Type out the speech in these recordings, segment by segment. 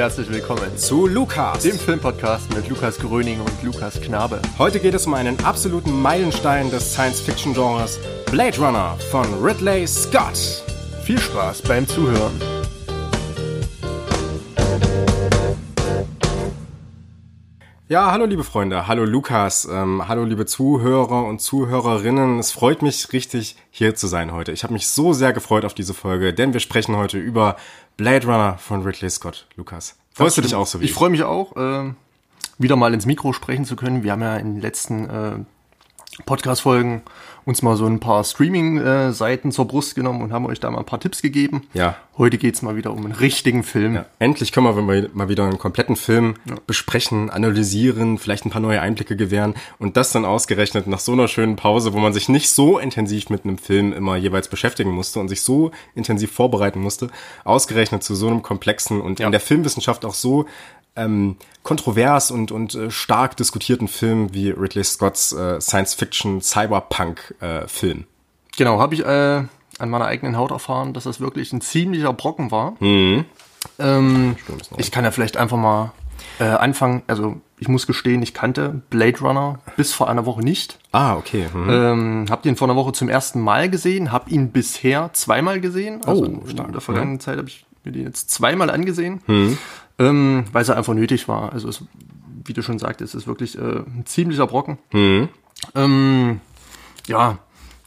Herzlich willkommen zu Lukas, dem Filmpodcast mit Lukas Gröning und Lukas Knabe. Heute geht es um einen absoluten Meilenstein des Science-Fiction-Genres, Blade Runner von Ridley Scott. Viel Spaß beim Zuhören. Ja, hallo liebe Freunde, hallo Lukas, ähm, hallo liebe Zuhörer und Zuhörerinnen. Es freut mich richtig, hier zu sein heute. Ich habe mich so sehr gefreut auf diese Folge, denn wir sprechen heute über Blade Runner von Ridley Scott. Lukas, freust du dich auch so wie ich? Ich freue mich auch, äh, wieder mal ins Mikro sprechen zu können. Wir haben ja in den letzten äh, Podcast-Folgen uns mal so ein paar Streaming-Seiten zur Brust genommen und haben euch da mal ein paar Tipps gegeben. Ja. Heute geht's mal wieder um einen richtigen Film. Ja. Endlich können wir mal wieder einen kompletten Film ja. besprechen, analysieren, vielleicht ein paar neue Einblicke gewähren und das dann ausgerechnet nach so einer schönen Pause, wo man sich nicht so intensiv mit einem Film immer jeweils beschäftigen musste und sich so intensiv vorbereiten musste, ausgerechnet zu so einem komplexen und ja. in der Filmwissenschaft auch so ähm, kontrovers und, und äh, stark diskutierten Film wie Ridley Scotts äh, Science-Fiction-Cyberpunk-Film. Äh, genau, habe ich äh, an meiner eigenen Haut erfahren, dass das wirklich ein ziemlicher Brocken war. Mhm. Ähm, ich kann ja vielleicht einfach mal äh, anfangen. Also ich muss gestehen, ich kannte Blade Runner bis vor einer Woche nicht. Ah, okay. Mhm. Ähm, hab den vor einer Woche zum ersten Mal gesehen, hab ihn bisher zweimal gesehen. Also oh, stark. In der vergangenen mhm. Zeit habe ich mir den jetzt zweimal angesehen. Mhm ähm, weil es einfach nötig war. Also es, wie du schon sagtest, es ist wirklich äh, ein ziemlicher Brocken. Mhm. Ähm, ja,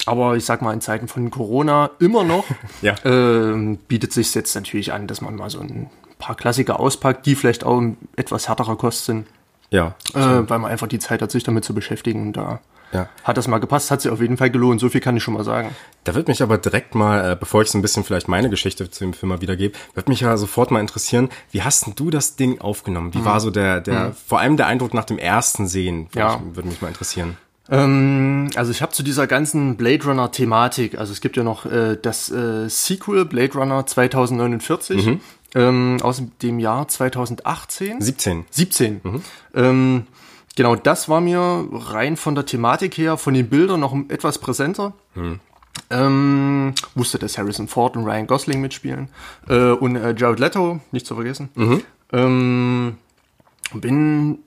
aber ich sag mal, in Zeiten von Corona immer noch ja. ähm, bietet sich jetzt natürlich an, dass man mal so ein paar Klassiker auspackt, die vielleicht auch etwas härterer Kost sind. Ja. Äh, weil man einfach die Zeit hat, sich damit zu beschäftigen und da ja. Hat das mal gepasst, hat sich auf jeden Fall gelohnt, so viel kann ich schon mal sagen. Da wird mich aber direkt mal, äh, bevor ich so ein bisschen vielleicht meine Geschichte zu dem Film mal wiedergebe, wird mich ja sofort mal interessieren, wie hast denn du das Ding aufgenommen? Wie mhm. war so der, der, mhm. vor allem der Eindruck nach dem ersten Sehen? Ja. Ich, würde mich mal interessieren. Ähm, also ich habe zu dieser ganzen Blade Runner Thematik, also es gibt ja noch äh, das äh, Sequel Blade Runner 2049 mhm. ähm, aus dem Jahr 2018. 17. 17. Mhm. Ähm, Genau, das war mir rein von der Thematik her, von den Bildern noch etwas präsenter. Hm. Ähm, wusste, dass Harrison Ford und Ryan Gosling mitspielen. Äh, und äh, Jared Leto, nicht zu vergessen. Mhm. Ähm, bin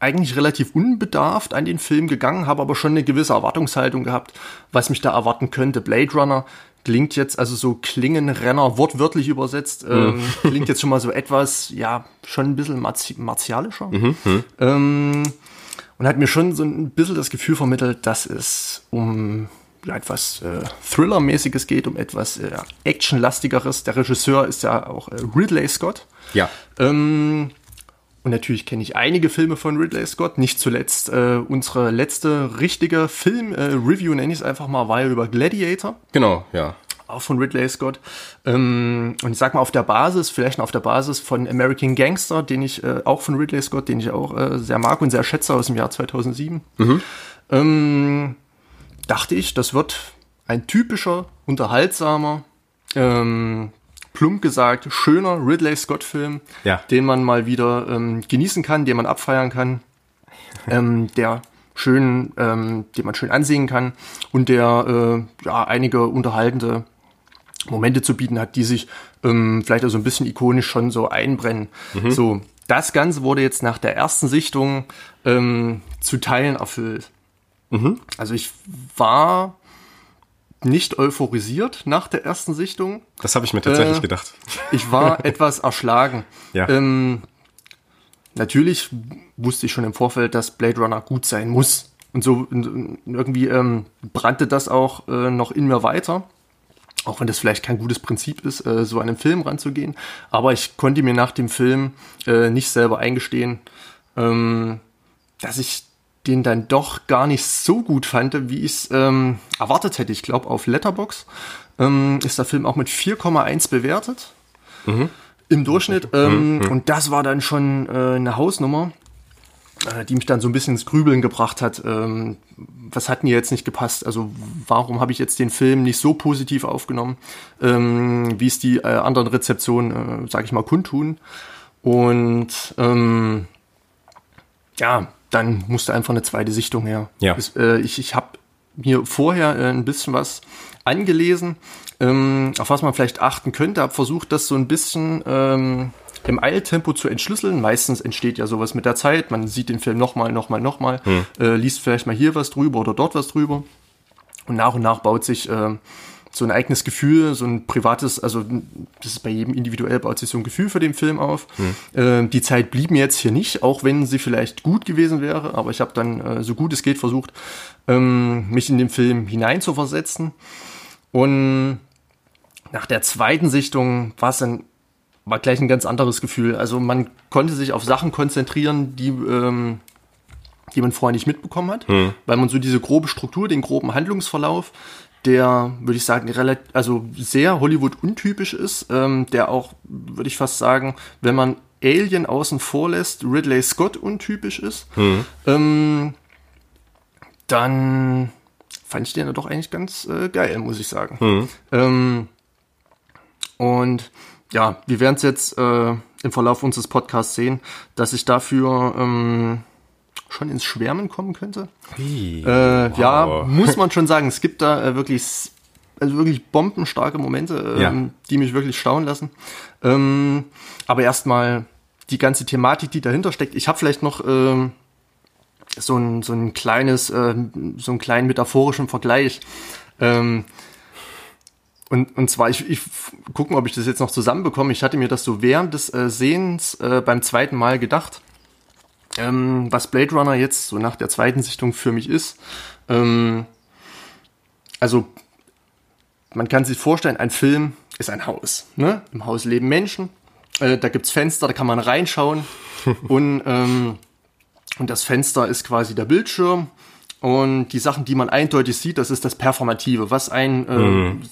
eigentlich relativ unbedarft an den Film gegangen, habe aber schon eine gewisse Erwartungshaltung gehabt, was mich da erwarten könnte. Blade Runner klingt jetzt, also so Klingenrenner, wortwörtlich übersetzt, ähm, mhm. klingt jetzt schon mal so etwas, ja, schon ein bisschen marti martialischer. Mhm. mhm. Ähm, und hat mir schon so ein bisschen das Gefühl vermittelt, dass es um ja, etwas äh, Thriller-mäßiges geht, um etwas äh, Actionlastigeres. Der Regisseur ist ja auch äh, Ridley Scott. Ja. Ähm, und natürlich kenne ich einige Filme von Ridley Scott. Nicht zuletzt äh, unsere letzte richtige Film-Review, äh, nenne ich es einfach mal, war ja über Gladiator. Genau, ja. Auch von Ridley Scott. Ähm, und ich sag mal auf der Basis, vielleicht auf der Basis von American Gangster, den ich äh, auch von Ridley Scott, den ich auch äh, sehr mag und sehr schätze aus dem Jahr 2007. Mhm. Ähm, dachte ich, das wird ein typischer, unterhaltsamer, ähm, plump gesagt, schöner Ridley Scott-Film, ja. den man mal wieder ähm, genießen kann, den man abfeiern kann, ähm, der schön, ähm, den man schön ansehen kann und der äh, ja einige unterhaltende Momente zu bieten hat, die sich ähm, vielleicht auch so ein bisschen ikonisch schon so einbrennen. Mhm. So, das Ganze wurde jetzt nach der ersten Sichtung ähm, zu Teilen erfüllt. Mhm. Also ich war nicht euphorisiert nach der ersten Sichtung. Das habe ich mir tatsächlich äh, gedacht. Ich war etwas erschlagen. Ja. Ähm, natürlich wusste ich schon im Vorfeld, dass Blade Runner gut sein muss. Und so irgendwie ähm, brannte das auch äh, noch in mir weiter. Auch wenn das vielleicht kein gutes Prinzip ist, äh, so an einen Film ranzugehen. Aber ich konnte mir nach dem Film äh, nicht selber eingestehen, ähm, dass ich den dann doch gar nicht so gut fand, wie ich es ähm, erwartet hätte. Ich glaube, auf Letterbox ähm, ist der Film auch mit 4,1 bewertet. Mhm. Im Durchschnitt. Ähm, mhm. Und das war dann schon äh, eine Hausnummer, äh, die mich dann so ein bisschen ins Grübeln gebracht hat. Ähm, was hat mir jetzt nicht gepasst? Also warum habe ich jetzt den Film nicht so positiv aufgenommen, ähm, wie es die äh, anderen Rezeptionen, äh, sage ich mal, kundtun? Und ähm, ja, dann musste einfach eine zweite Sichtung her. Ja. Es, äh, ich ich habe mir vorher äh, ein bisschen was angelesen, ähm, auf was man vielleicht achten könnte, habe versucht, das so ein bisschen ähm, im Eiltempo zu entschlüsseln. Meistens entsteht ja sowas mit der Zeit. Man sieht den Film nochmal, nochmal, nochmal, hm. äh, liest vielleicht mal hier was drüber oder dort was drüber. Und nach und nach baut sich äh, so ein eigenes Gefühl, so ein privates, also das ist bei jedem individuell, baut sich so ein Gefühl für den Film auf. Mhm. Äh, die Zeit blieb mir jetzt hier nicht, auch wenn sie vielleicht gut gewesen wäre, aber ich habe dann äh, so gut es geht versucht, ähm, mich in den Film hineinzuversetzen. Und nach der zweiten Sichtung war es dann war gleich ein ganz anderes Gefühl. Also man konnte sich auf Sachen konzentrieren, die ähm, die man vorher nicht mitbekommen hat, hm. weil man so diese grobe Struktur, den groben Handlungsverlauf, der, würde ich sagen, relativ, also sehr Hollywood-untypisch ist, ähm, der auch, würde ich fast sagen, wenn man Alien außen vor lässt, Ridley Scott untypisch ist, hm. ähm, dann fand ich den doch eigentlich ganz äh, geil, muss ich sagen. Hm. Ähm, und ja, wir werden es jetzt äh, im Verlauf unseres Podcasts sehen, dass ich dafür ähm, schon ins Schwärmen kommen könnte. Wie? Äh, wow. Ja, muss man schon sagen. Es gibt da äh, wirklich, also wirklich bombenstarke Momente, ja. ähm, die mich wirklich staunen lassen. Ähm, aber erstmal die ganze Thematik, die dahinter steckt. Ich habe vielleicht noch ähm, so ein, so ein kleines, äh, so einen kleinen metaphorischen Vergleich. Ähm, und, und zwar, ich, ich gucke mal, ob ich das jetzt noch zusammenbekomme. Ich hatte mir das so während des äh, Sehens äh, beim zweiten Mal gedacht ähm, was Blade Runner jetzt so nach der zweiten Sichtung für mich ist. Ähm, also man kann sich vorstellen, ein Film ist ein Haus. Ne? Im Haus leben Menschen, äh, da gibt's Fenster, da kann man reinschauen und, ähm, und das Fenster ist quasi der Bildschirm und die Sachen, die man eindeutig sieht, das ist das Performative, was ein, äh, mhm.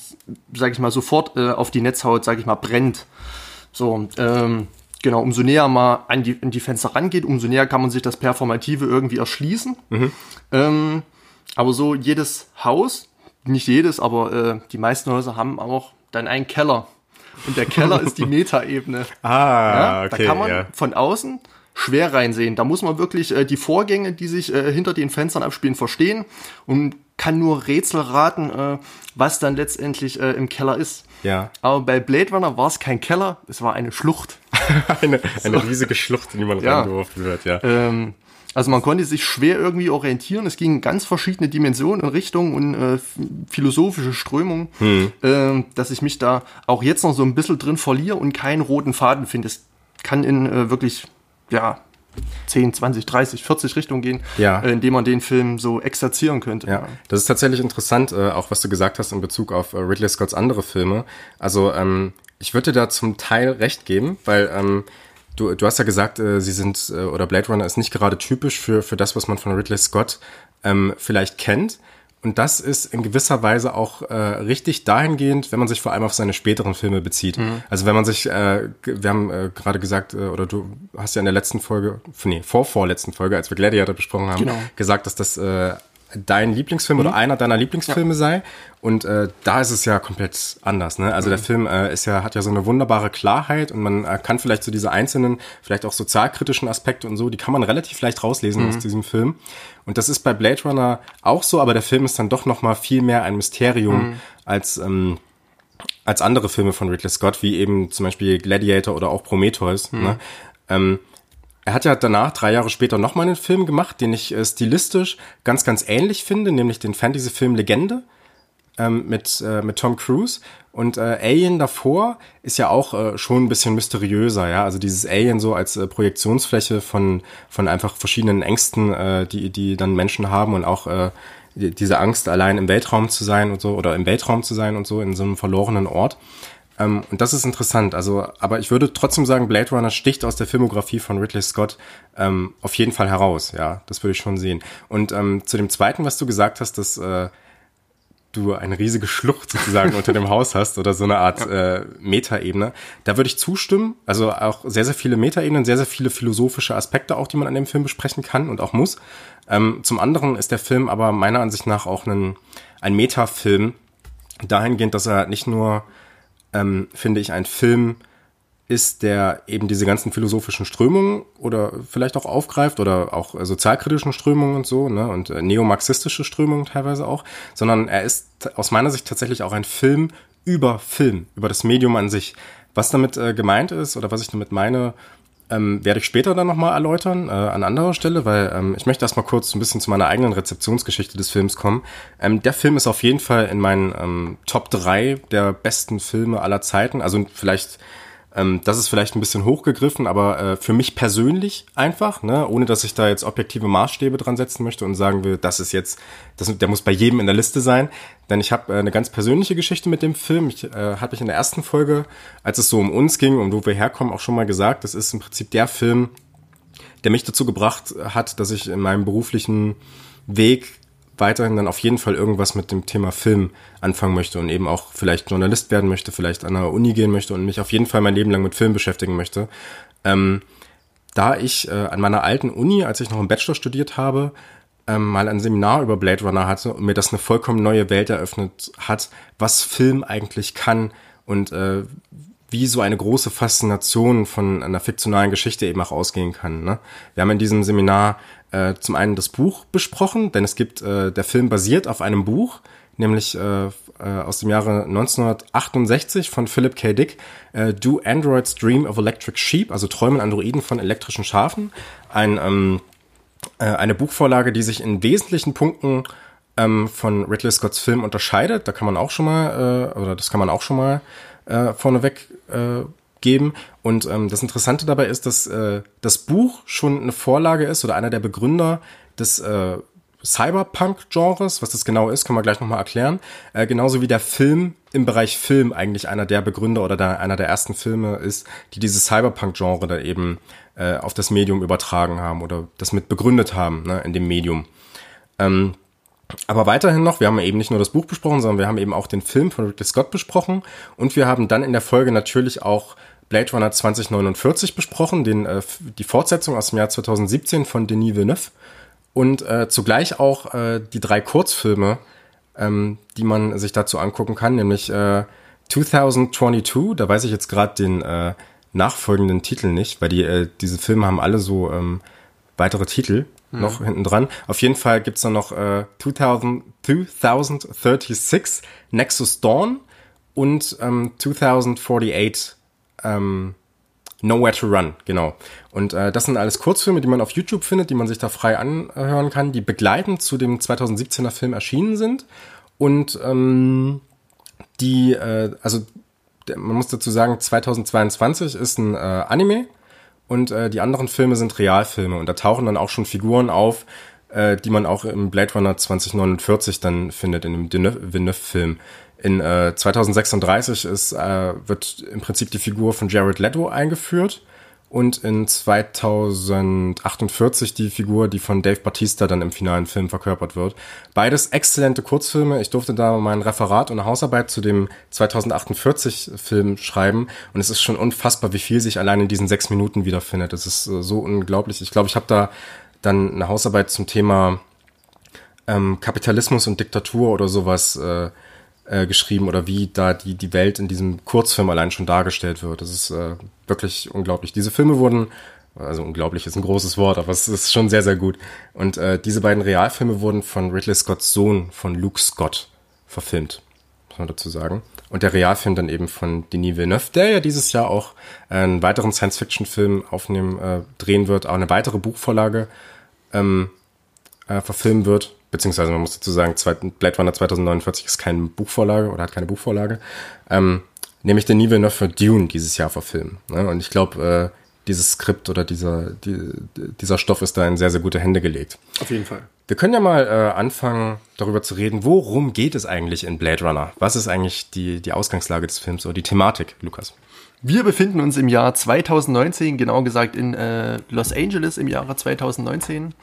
sag ich mal, sofort äh, auf die Netzhaut, sag ich mal, brennt. So, ähm, Genau, umso näher man an die, an die Fenster rangeht, umso näher kann man sich das Performative irgendwie erschließen. Mhm. Ähm, aber so jedes Haus, nicht jedes, aber äh, die meisten Häuser haben auch dann einen Keller. Und der Keller ist die Metaebene. Ah, ja, okay. Da kann man ja. von außen schwer reinsehen. Da muss man wirklich äh, die Vorgänge, die sich äh, hinter den Fenstern abspielen, verstehen und kann nur Rätsel raten, äh, was dann letztendlich äh, im Keller ist. Ja. Aber bei Blade Runner war es kein Keller, es war eine Schlucht. eine, eine so. riesige Schlucht, in die man ja. reingeworfen wird, ja. Ähm, also man konnte sich schwer irgendwie orientieren. Es ging ganz verschiedene Dimensionen und Richtungen und äh, philosophische Strömungen, hm. äh, dass ich mich da auch jetzt noch so ein bisschen drin verliere und keinen roten Faden finde. Es kann in äh, wirklich, ja, 10, 20, 30, 40 Richtungen gehen, ja. äh, indem man den Film so exerzieren könnte. Ja, das ist tatsächlich interessant, äh, auch was du gesagt hast in Bezug auf äh, Ridley Scotts andere Filme. Also ähm, ich würde dir da zum Teil recht geben, weil ähm, du, du hast ja gesagt, äh, sie sind, äh, oder Blade Runner ist nicht gerade typisch für, für das, was man von Ridley Scott ähm, vielleicht kennt. Und das ist in gewisser Weise auch äh, richtig dahingehend, wenn man sich vor allem auf seine späteren Filme bezieht. Mhm. Also wenn man sich, äh, wir haben äh, gerade gesagt, äh, oder du hast ja in der letzten Folge, nee, vorvorletzten Folge, als wir Gladiator besprochen haben, genau. gesagt, dass das äh, dein Lieblingsfilm mhm. oder einer deiner Lieblingsfilme ja. sei. Und äh, da ist es ja komplett anders. Ne? Also mhm. der Film äh, ist ja, hat ja so eine wunderbare Klarheit und man äh, kann vielleicht so diese einzelnen, vielleicht auch sozialkritischen Aspekte und so, die kann man relativ leicht rauslesen mhm. aus diesem Film. Und das ist bei Blade Runner auch so, aber der Film ist dann doch noch mal viel mehr ein Mysterium mhm. als ähm, als andere Filme von Ridley Scott, wie eben zum Beispiel Gladiator oder auch Prometheus. Mhm. Ne? Ähm, er hat ja danach, drei Jahre später, nochmal einen Film gemacht, den ich äh, stilistisch ganz, ganz ähnlich finde, nämlich den Fantasy-Film Legende ähm, mit, äh, mit Tom Cruise. Und äh, Alien davor ist ja auch äh, schon ein bisschen mysteriöser, ja. Also dieses Alien so als äh, Projektionsfläche von, von einfach verschiedenen Ängsten, äh, die, die dann Menschen haben und auch äh, diese Angst, allein im Weltraum zu sein und so, oder im Weltraum zu sein und so, in so einem verlorenen Ort. Ähm, und das ist interessant. Also, aber ich würde trotzdem sagen, Blade Runner sticht aus der Filmografie von Ridley Scott ähm, auf jeden Fall heraus. Ja, das würde ich schon sehen. Und ähm, zu dem zweiten, was du gesagt hast, dass äh, du eine riesige Schlucht sozusagen unter dem Haus hast oder so eine Art ja. äh, Metaebene, da würde ich zustimmen. Also auch sehr, sehr viele Metaebenen, sehr, sehr viele philosophische Aspekte auch, die man an dem Film besprechen kann und auch muss. Ähm, zum anderen ist der Film aber meiner Ansicht nach auch ein, ein Metafilm, dahingehend, dass er nicht nur ähm, finde ich, ein Film ist, der eben diese ganzen philosophischen Strömungen oder vielleicht auch aufgreift oder auch äh, sozialkritischen Strömungen und so, ne, und äh, neomarxistische Strömungen teilweise auch, sondern er ist aus meiner Sicht tatsächlich auch ein Film über Film, über das Medium an sich. Was damit äh, gemeint ist oder was ich damit meine, ähm, werde ich später dann nochmal erläutern, äh, an anderer Stelle, weil ähm, ich möchte erstmal kurz ein bisschen zu meiner eigenen Rezeptionsgeschichte des Films kommen. Ähm, der Film ist auf jeden Fall in meinen ähm, Top 3 der besten Filme aller Zeiten. Also vielleicht ähm, das ist vielleicht ein bisschen hochgegriffen, aber äh, für mich persönlich einfach, ne, ohne dass ich da jetzt objektive Maßstäbe dran setzen möchte und sagen will, das ist jetzt, das, der muss bei jedem in der Liste sein. Denn ich habe äh, eine ganz persönliche Geschichte mit dem Film. Ich äh, habe ich in der ersten Folge, als es so um uns ging, um wo wir herkommen, auch schon mal gesagt, das ist im Prinzip der Film, der mich dazu gebracht hat, dass ich in meinem beruflichen Weg weiterhin dann auf jeden Fall irgendwas mit dem Thema Film anfangen möchte und eben auch vielleicht Journalist werden möchte, vielleicht an der Uni gehen möchte und mich auf jeden Fall mein Leben lang mit Film beschäftigen möchte. Ähm, da ich äh, an meiner alten Uni, als ich noch im Bachelor studiert habe, ähm, mal ein Seminar über Blade Runner hatte und mir das eine vollkommen neue Welt eröffnet hat, was Film eigentlich kann und äh, wie so eine große Faszination von einer fiktionalen Geschichte eben auch ausgehen kann. Ne? Wir haben in diesem Seminar äh, zum einen das Buch besprochen, denn es gibt, äh, der Film basiert auf einem Buch, nämlich äh, äh, aus dem Jahre 1968 von Philip K. Dick, äh, Do Androids Dream of Electric Sheep, also träumen Androiden von elektrischen Schafen. Ein, ähm, äh, eine Buchvorlage, die sich in wesentlichen Punkten ähm, von Ridley Scotts Film unterscheidet. Da kann man auch schon mal, äh, oder das kann man auch schon mal äh, vorneweg äh, geben. Und ähm, das Interessante dabei ist, dass äh, das Buch schon eine Vorlage ist oder einer der Begründer des äh, Cyberpunk-Genres. Was das genau ist, kann man gleich nochmal erklären. Äh, genauso wie der Film im Bereich Film eigentlich einer der Begründer oder der, einer der ersten Filme ist, die dieses Cyberpunk-Genre da eben äh, auf das Medium übertragen haben oder das mit begründet haben ne, in dem Medium. Ähm, aber weiterhin noch, wir haben eben nicht nur das Buch besprochen, sondern wir haben eben auch den Film von Ridley Scott besprochen und wir haben dann in der Folge natürlich auch Blade Runner 2049 besprochen, den, äh, die Fortsetzung aus dem Jahr 2017 von Denis Villeneuve und äh, zugleich auch äh, die drei Kurzfilme, ähm, die man sich dazu angucken kann, nämlich äh, 2022, da weiß ich jetzt gerade den äh, nachfolgenden Titel nicht, weil die, äh, diese Filme haben alle so ähm, weitere Titel hm. noch hinten dran. Auf jeden Fall gibt's dann noch äh, 2000, 2036 Nexus Dawn und ähm, 2048 ähm, Nowhere to Run, genau. Und äh, das sind alles Kurzfilme, die man auf YouTube findet, die man sich da frei anhören kann, die begleitend zu dem 2017er Film erschienen sind. Und ähm, die, äh, also man muss dazu sagen, 2022 ist ein äh, Anime und äh, die anderen Filme sind Realfilme. Und da tauchen dann auch schon Figuren auf, äh, die man auch im Blade Runner 2049 dann findet, in dem Villeneuve-Film. In äh, 2036 ist, äh, wird im Prinzip die Figur von Jared Leto eingeführt und in 2048 die Figur, die von Dave Batista dann im finalen Film verkörpert wird. Beides exzellente Kurzfilme. Ich durfte da mein Referat und eine Hausarbeit zu dem 2048 Film schreiben und es ist schon unfassbar, wie viel sich allein in diesen sechs Minuten wiederfindet. Es ist äh, so unglaublich. Ich glaube, ich habe da dann eine Hausarbeit zum Thema ähm, Kapitalismus und Diktatur oder sowas äh, äh, geschrieben oder wie da die, die Welt in diesem Kurzfilm allein schon dargestellt wird. Das ist äh, wirklich unglaublich. Diese Filme wurden, also unglaublich ist ein großes Wort, aber es ist schon sehr, sehr gut. Und äh, diese beiden Realfilme wurden von Ridley Scotts Sohn, von Luke Scott, verfilmt, muss man dazu sagen. Und der Realfilm dann eben von Denis Villeneuve, der ja dieses Jahr auch einen weiteren Science-Fiction-Film aufnehmen, äh, drehen wird, auch eine weitere Buchvorlage ähm, äh, verfilmen wird beziehungsweise man muss dazu sagen, Blade Runner 2049 ist keine Buchvorlage oder hat keine Buchvorlage, ähm, nämlich den Villeneuve für Dune dieses Jahr verfilmen. Ne? Und ich glaube, äh, dieses Skript oder dieser, die, dieser Stoff ist da in sehr, sehr gute Hände gelegt. Auf jeden Fall. Wir können ja mal äh, anfangen, darüber zu reden, worum geht es eigentlich in Blade Runner? Was ist eigentlich die, die Ausgangslage des Films oder die Thematik, Lukas? Wir befinden uns im Jahr 2019, genau gesagt in äh, Los Angeles im Jahre 2019.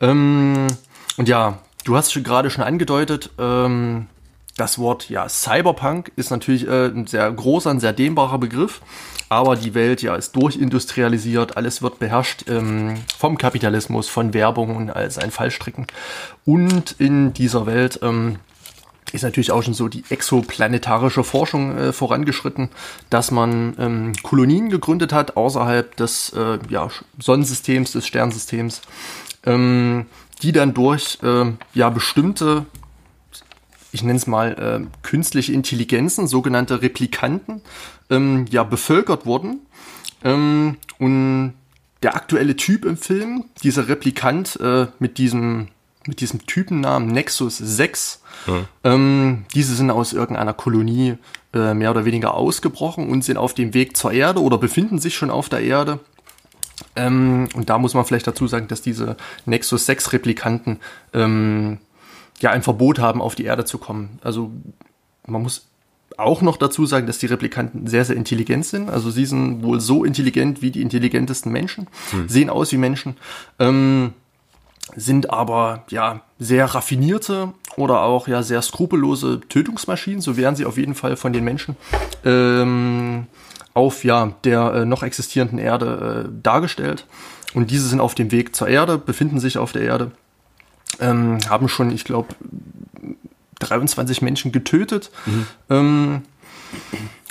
Ähm, und ja, du hast gerade schon angedeutet, ähm, das Wort ja Cyberpunk ist natürlich äh, ein sehr großer, ein sehr dehnbarer Begriff, aber die Welt ja ist durchindustrialisiert, alles wird beherrscht ähm, vom Kapitalismus, von Werbung und als ein Fallstricken. Und in dieser Welt ähm, ist natürlich auch schon so die exoplanetarische Forschung äh, vorangeschritten, dass man ähm, Kolonien gegründet hat außerhalb des äh, ja, Sonnensystems, des Sternsystems, ähm, die dann durch äh, ja bestimmte ich nenne es mal, äh, künstliche Intelligenzen, sogenannte Replikanten, ähm, ja, bevölkert wurden. Ähm, und der aktuelle Typ im Film, dieser Replikant äh, mit diesem mit diesem Typennamen Nexus 6. Ja. Ähm, diese sind aus irgendeiner Kolonie äh, mehr oder weniger ausgebrochen und sind auf dem Weg zur Erde oder befinden sich schon auf der Erde. Ähm, und da muss man vielleicht dazu sagen, dass diese Nexus 6 Replikanten ähm, ja ein Verbot haben, auf die Erde zu kommen. Also man muss auch noch dazu sagen, dass die Replikanten sehr, sehr intelligent sind. Also sie sind wohl so intelligent wie die intelligentesten Menschen, hm. sehen aus wie Menschen, ähm, sind aber ja sehr raffinierte oder auch ja sehr skrupellose Tötungsmaschinen. So werden sie auf jeden Fall von den Menschen ähm, auf ja der äh, noch existierenden Erde äh, dargestellt. Und diese sind auf dem Weg zur Erde, befinden sich auf der Erde, ähm, haben schon, ich glaube, 23 Menschen getötet. Mhm. Ähm,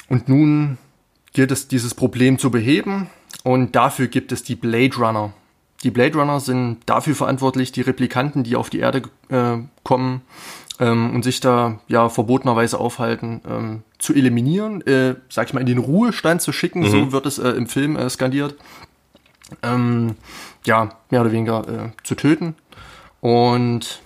und nun gilt es, dieses Problem zu beheben. Und dafür gibt es die Blade Runner. Die Blade Runner sind dafür verantwortlich, die Replikanten, die auf die Erde äh, kommen ähm, und sich da ja verbotenerweise aufhalten, ähm, zu eliminieren, äh, sag ich mal, in den Ruhestand zu schicken, mhm. so wird es äh, im Film äh, skandiert. Ähm, ja, mehr oder weniger äh, zu töten. Und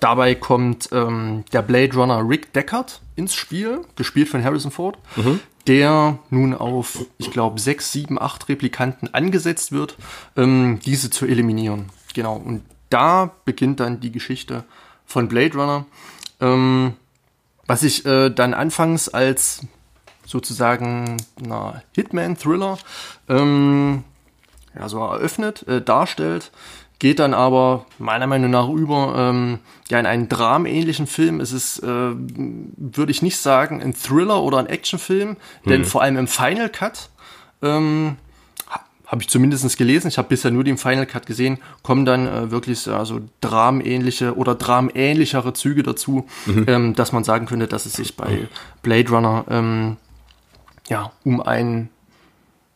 Dabei kommt ähm, der Blade Runner Rick Deckard ins Spiel, gespielt von Harrison Ford, mhm. der nun auf, ich glaube, sechs, sieben, acht Replikanten angesetzt wird, ähm, diese zu eliminieren. Genau, und da beginnt dann die Geschichte von Blade Runner, ähm, was ich äh, dann anfangs als sozusagen na, Hitman-Thriller ähm, ja, so eröffnet, äh, darstellt, geht dann aber meiner Meinung nach über ähm, ja in einen dramenähnlichen Film. Es ist, äh, würde ich nicht sagen, ein Thriller oder ein Actionfilm, denn mhm. vor allem im Final Cut ähm, habe ich zumindest gelesen, ich habe bisher nur den Final Cut gesehen, kommen dann äh, wirklich also dramenähnliche oder dramenähnlichere Züge dazu, mhm. ähm, dass man sagen könnte, dass es sich bei Blade Runner ähm, ja um ein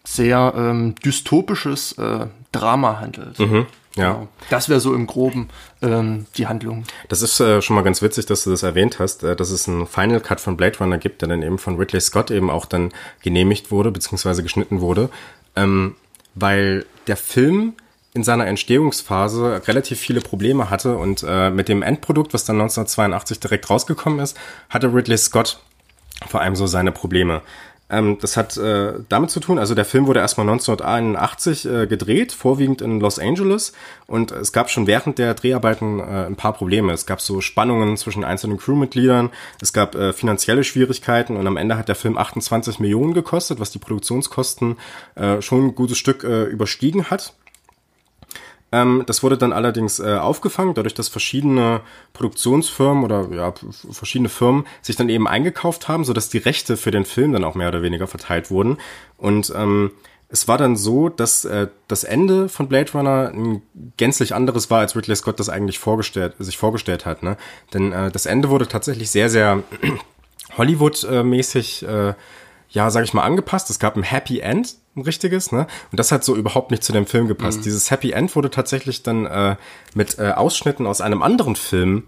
sehr ähm, dystopisches äh, Drama handelt. Mhm. Ja. Genau. Das wäre so im Groben ähm, die Handlung. Das ist äh, schon mal ganz witzig, dass du das erwähnt hast, äh, dass es einen Final Cut von Blade Runner gibt, der dann eben von Ridley Scott eben auch dann genehmigt wurde, beziehungsweise geschnitten wurde, ähm, weil der Film in seiner Entstehungsphase relativ viele Probleme hatte und äh, mit dem Endprodukt, was dann 1982 direkt rausgekommen ist, hatte Ridley Scott vor allem so seine Probleme. Ähm, das hat äh, damit zu tun, also der Film wurde erstmal 1981 äh, gedreht, vorwiegend in Los Angeles. Und es gab schon während der Dreharbeiten äh, ein paar Probleme. Es gab so Spannungen zwischen einzelnen Crewmitgliedern, es gab äh, finanzielle Schwierigkeiten und am Ende hat der Film 28 Millionen gekostet, was die Produktionskosten äh, schon ein gutes Stück äh, überstiegen hat. Ähm, das wurde dann allerdings äh, aufgefangen, dadurch, dass verschiedene Produktionsfirmen oder ja, verschiedene Firmen sich dann eben eingekauft haben, sodass die Rechte für den Film dann auch mehr oder weniger verteilt wurden. Und ähm, es war dann so, dass äh, das Ende von Blade Runner ein gänzlich anderes war, als Ridley Scott das eigentlich vorgestellt, sich vorgestellt hat. Ne? Denn äh, das Ende wurde tatsächlich sehr, sehr Hollywood-mäßig, äh, ja, sag ich mal, angepasst. Es gab ein Happy End ein richtiges, ne? Und das hat so überhaupt nicht zu dem Film gepasst. Mhm. Dieses Happy End wurde tatsächlich dann äh, mit äh, Ausschnitten aus einem anderen Film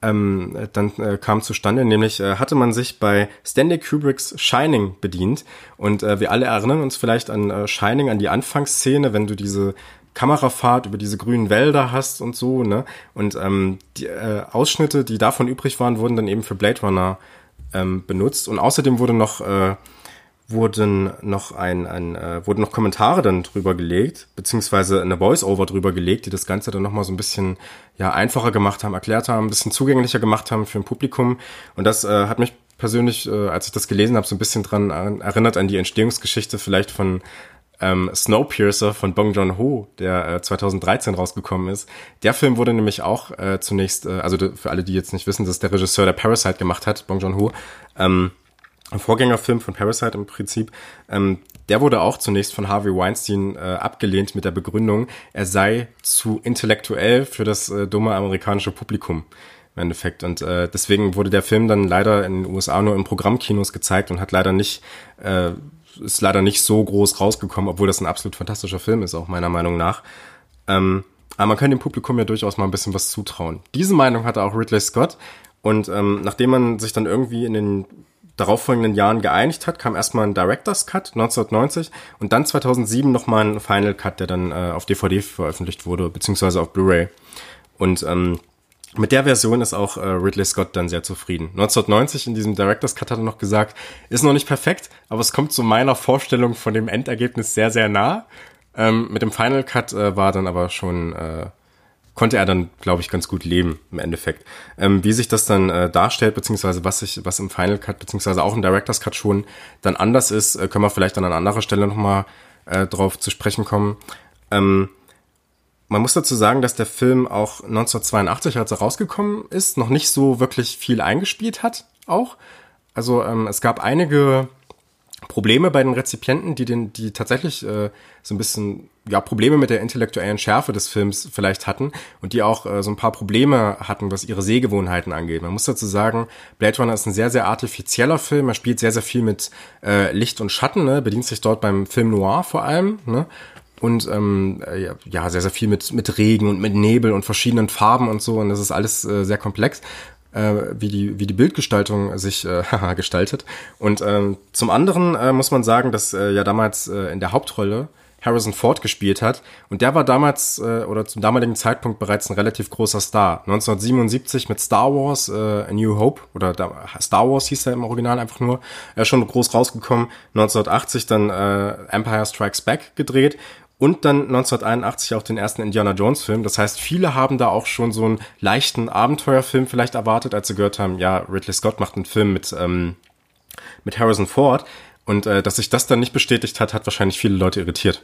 ähm, dann äh, kam zustande, nämlich äh, hatte man sich bei Stanley Kubricks Shining bedient und äh, wir alle erinnern uns vielleicht an äh, Shining, an die Anfangsszene, wenn du diese Kamerafahrt über diese grünen Wälder hast und so, ne? Und ähm, die äh, Ausschnitte, die davon übrig waren, wurden dann eben für Blade Runner ähm, benutzt und außerdem wurde noch äh, wurden noch ein, ein äh, wurden noch Kommentare dann drüber gelegt, beziehungsweise eine Voice-Over drüber gelegt, die das Ganze dann nochmal so ein bisschen ja einfacher gemacht haben, erklärt haben, ein bisschen zugänglicher gemacht haben für ein Publikum. Und das äh, hat mich persönlich, äh, als ich das gelesen habe, so ein bisschen dran erinnert an die Entstehungsgeschichte vielleicht von ähm, Snowpiercer von Bong Joon-ho, der äh, 2013 rausgekommen ist. Der Film wurde nämlich auch äh, zunächst, äh, also für alle, die jetzt nicht wissen, dass der Regisseur, der Parasite gemacht hat, Bong Joon-ho, ähm, Vorgängerfilm von Parasite im Prinzip, ähm, der wurde auch zunächst von Harvey Weinstein äh, abgelehnt mit der Begründung, er sei zu intellektuell für das äh, dumme amerikanische Publikum im Endeffekt. Und äh, deswegen wurde der Film dann leider in den USA nur in Programmkinos gezeigt und hat leider nicht, äh, ist leider nicht so groß rausgekommen, obwohl das ein absolut fantastischer Film ist, auch meiner Meinung nach. Ähm, aber man kann dem Publikum ja durchaus mal ein bisschen was zutrauen. Diese Meinung hatte auch Ridley Scott Und ähm, nachdem man sich dann irgendwie in den darauffolgenden Jahren geeinigt hat, kam erstmal ein Director's Cut 1990 und dann 2007 nochmal ein Final Cut, der dann äh, auf DVD veröffentlicht wurde, beziehungsweise auf Blu-ray. Und ähm, mit der Version ist auch äh, Ridley Scott dann sehr zufrieden. 1990 in diesem Director's Cut hat er noch gesagt, ist noch nicht perfekt, aber es kommt zu meiner Vorstellung von dem Endergebnis sehr, sehr nah. Ähm, mit dem Final Cut äh, war dann aber schon äh, konnte er dann, glaube ich, ganz gut leben im Endeffekt. Ähm, wie sich das dann äh, darstellt, beziehungsweise was sich, was im Final Cut, beziehungsweise auch im Director's Cut schon dann anders ist, äh, können wir vielleicht dann an anderer Stelle nochmal äh, drauf zu sprechen kommen. Ähm, man muss dazu sagen, dass der Film auch 1982, als er rausgekommen ist, noch nicht so wirklich viel eingespielt hat, auch. Also ähm, es gab einige Probleme bei den Rezipienten, die den, die tatsächlich äh, so ein bisschen ja Probleme mit der intellektuellen Schärfe des Films vielleicht hatten und die auch äh, so ein paar Probleme hatten, was ihre Sehgewohnheiten angeht. Man muss dazu sagen, Blade Runner ist ein sehr sehr artifizieller Film. Er spielt sehr sehr viel mit äh, Licht und Schatten, ne? bedient sich dort beim Film Noir vor allem. Ne? Und ähm, äh, ja sehr sehr viel mit mit Regen und mit Nebel und verschiedenen Farben und so. Und das ist alles äh, sehr komplex äh, wie die wie die Bildgestaltung sich äh, gestaltet. Und ähm, zum anderen äh, muss man sagen dass äh, ja damals äh, in der Hauptrolle Harrison Ford gespielt hat. Und der war damals äh, oder zum damaligen Zeitpunkt bereits ein relativ großer Star. 1977 mit Star Wars äh, A New Hope oder da, Star Wars hieß er im Original einfach nur er ist schon groß rausgekommen. 1980 dann äh, Empire Strikes Back gedreht und dann 1981 auch den ersten Indiana Jones Film. Das heißt, viele haben da auch schon so einen leichten Abenteuerfilm vielleicht erwartet, als sie gehört haben, ja, Ridley Scott macht einen Film mit, ähm, mit Harrison Ford. Und äh, dass sich das dann nicht bestätigt hat, hat wahrscheinlich viele Leute irritiert.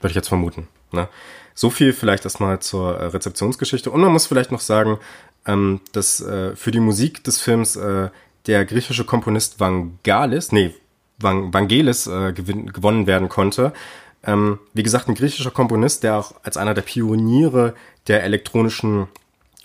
Würde ich jetzt vermuten. Ne? So viel vielleicht erstmal zur äh, Rezeptionsgeschichte. Und man muss vielleicht noch sagen, ähm, dass äh, für die Musik des Films äh, der griechische Komponist Vangelis, nee, Vangelis äh, gewin- gewonnen werden konnte. Ähm, wie gesagt, ein griechischer Komponist, der auch als einer der Pioniere der elektronischen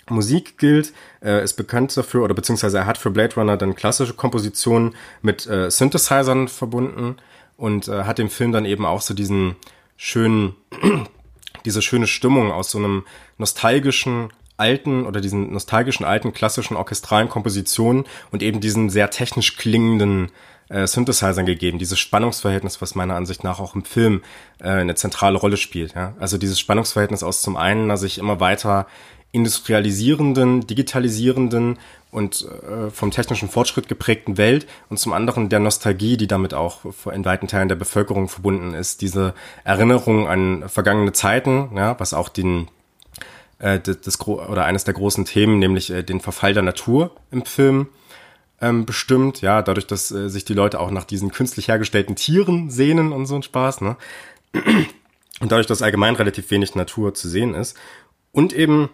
Musik gilt, äh, ist bekannt dafür, oder beziehungsweise er hat für Blade Runner dann klassische Kompositionen mit äh, Synthesizern verbunden und äh, hat dem Film dann eben auch so diesen schönen, diese schöne Stimmung aus so einem nostalgischen alten oder diesen nostalgischen alten klassischen orchestralen Kompositionen und eben diesen sehr technisch klingenden äh, Synthesizern gegeben. Dieses Spannungsverhältnis, was meiner Ansicht nach auch im Film äh, eine zentrale Rolle spielt. Ja? Also dieses Spannungsverhältnis aus zum einen einer sich immer weiter industrialisierenden, digitalisierenden und äh, vom technischen Fortschritt geprägten Welt und zum anderen der Nostalgie, die damit auch in weiten Teilen der Bevölkerung verbunden ist. Diese Erinnerung an vergangene Zeiten, ja, was auch den äh, das, das oder eines der großen Themen, nämlich äh, den Verfall der Natur im Film ähm, bestimmt, ja, dadurch, dass äh, sich die Leute auch nach diesen künstlich hergestellten Tieren sehnen und so ein Spaß, ne? Und dadurch, dass allgemein relativ wenig Natur zu sehen ist. Und eben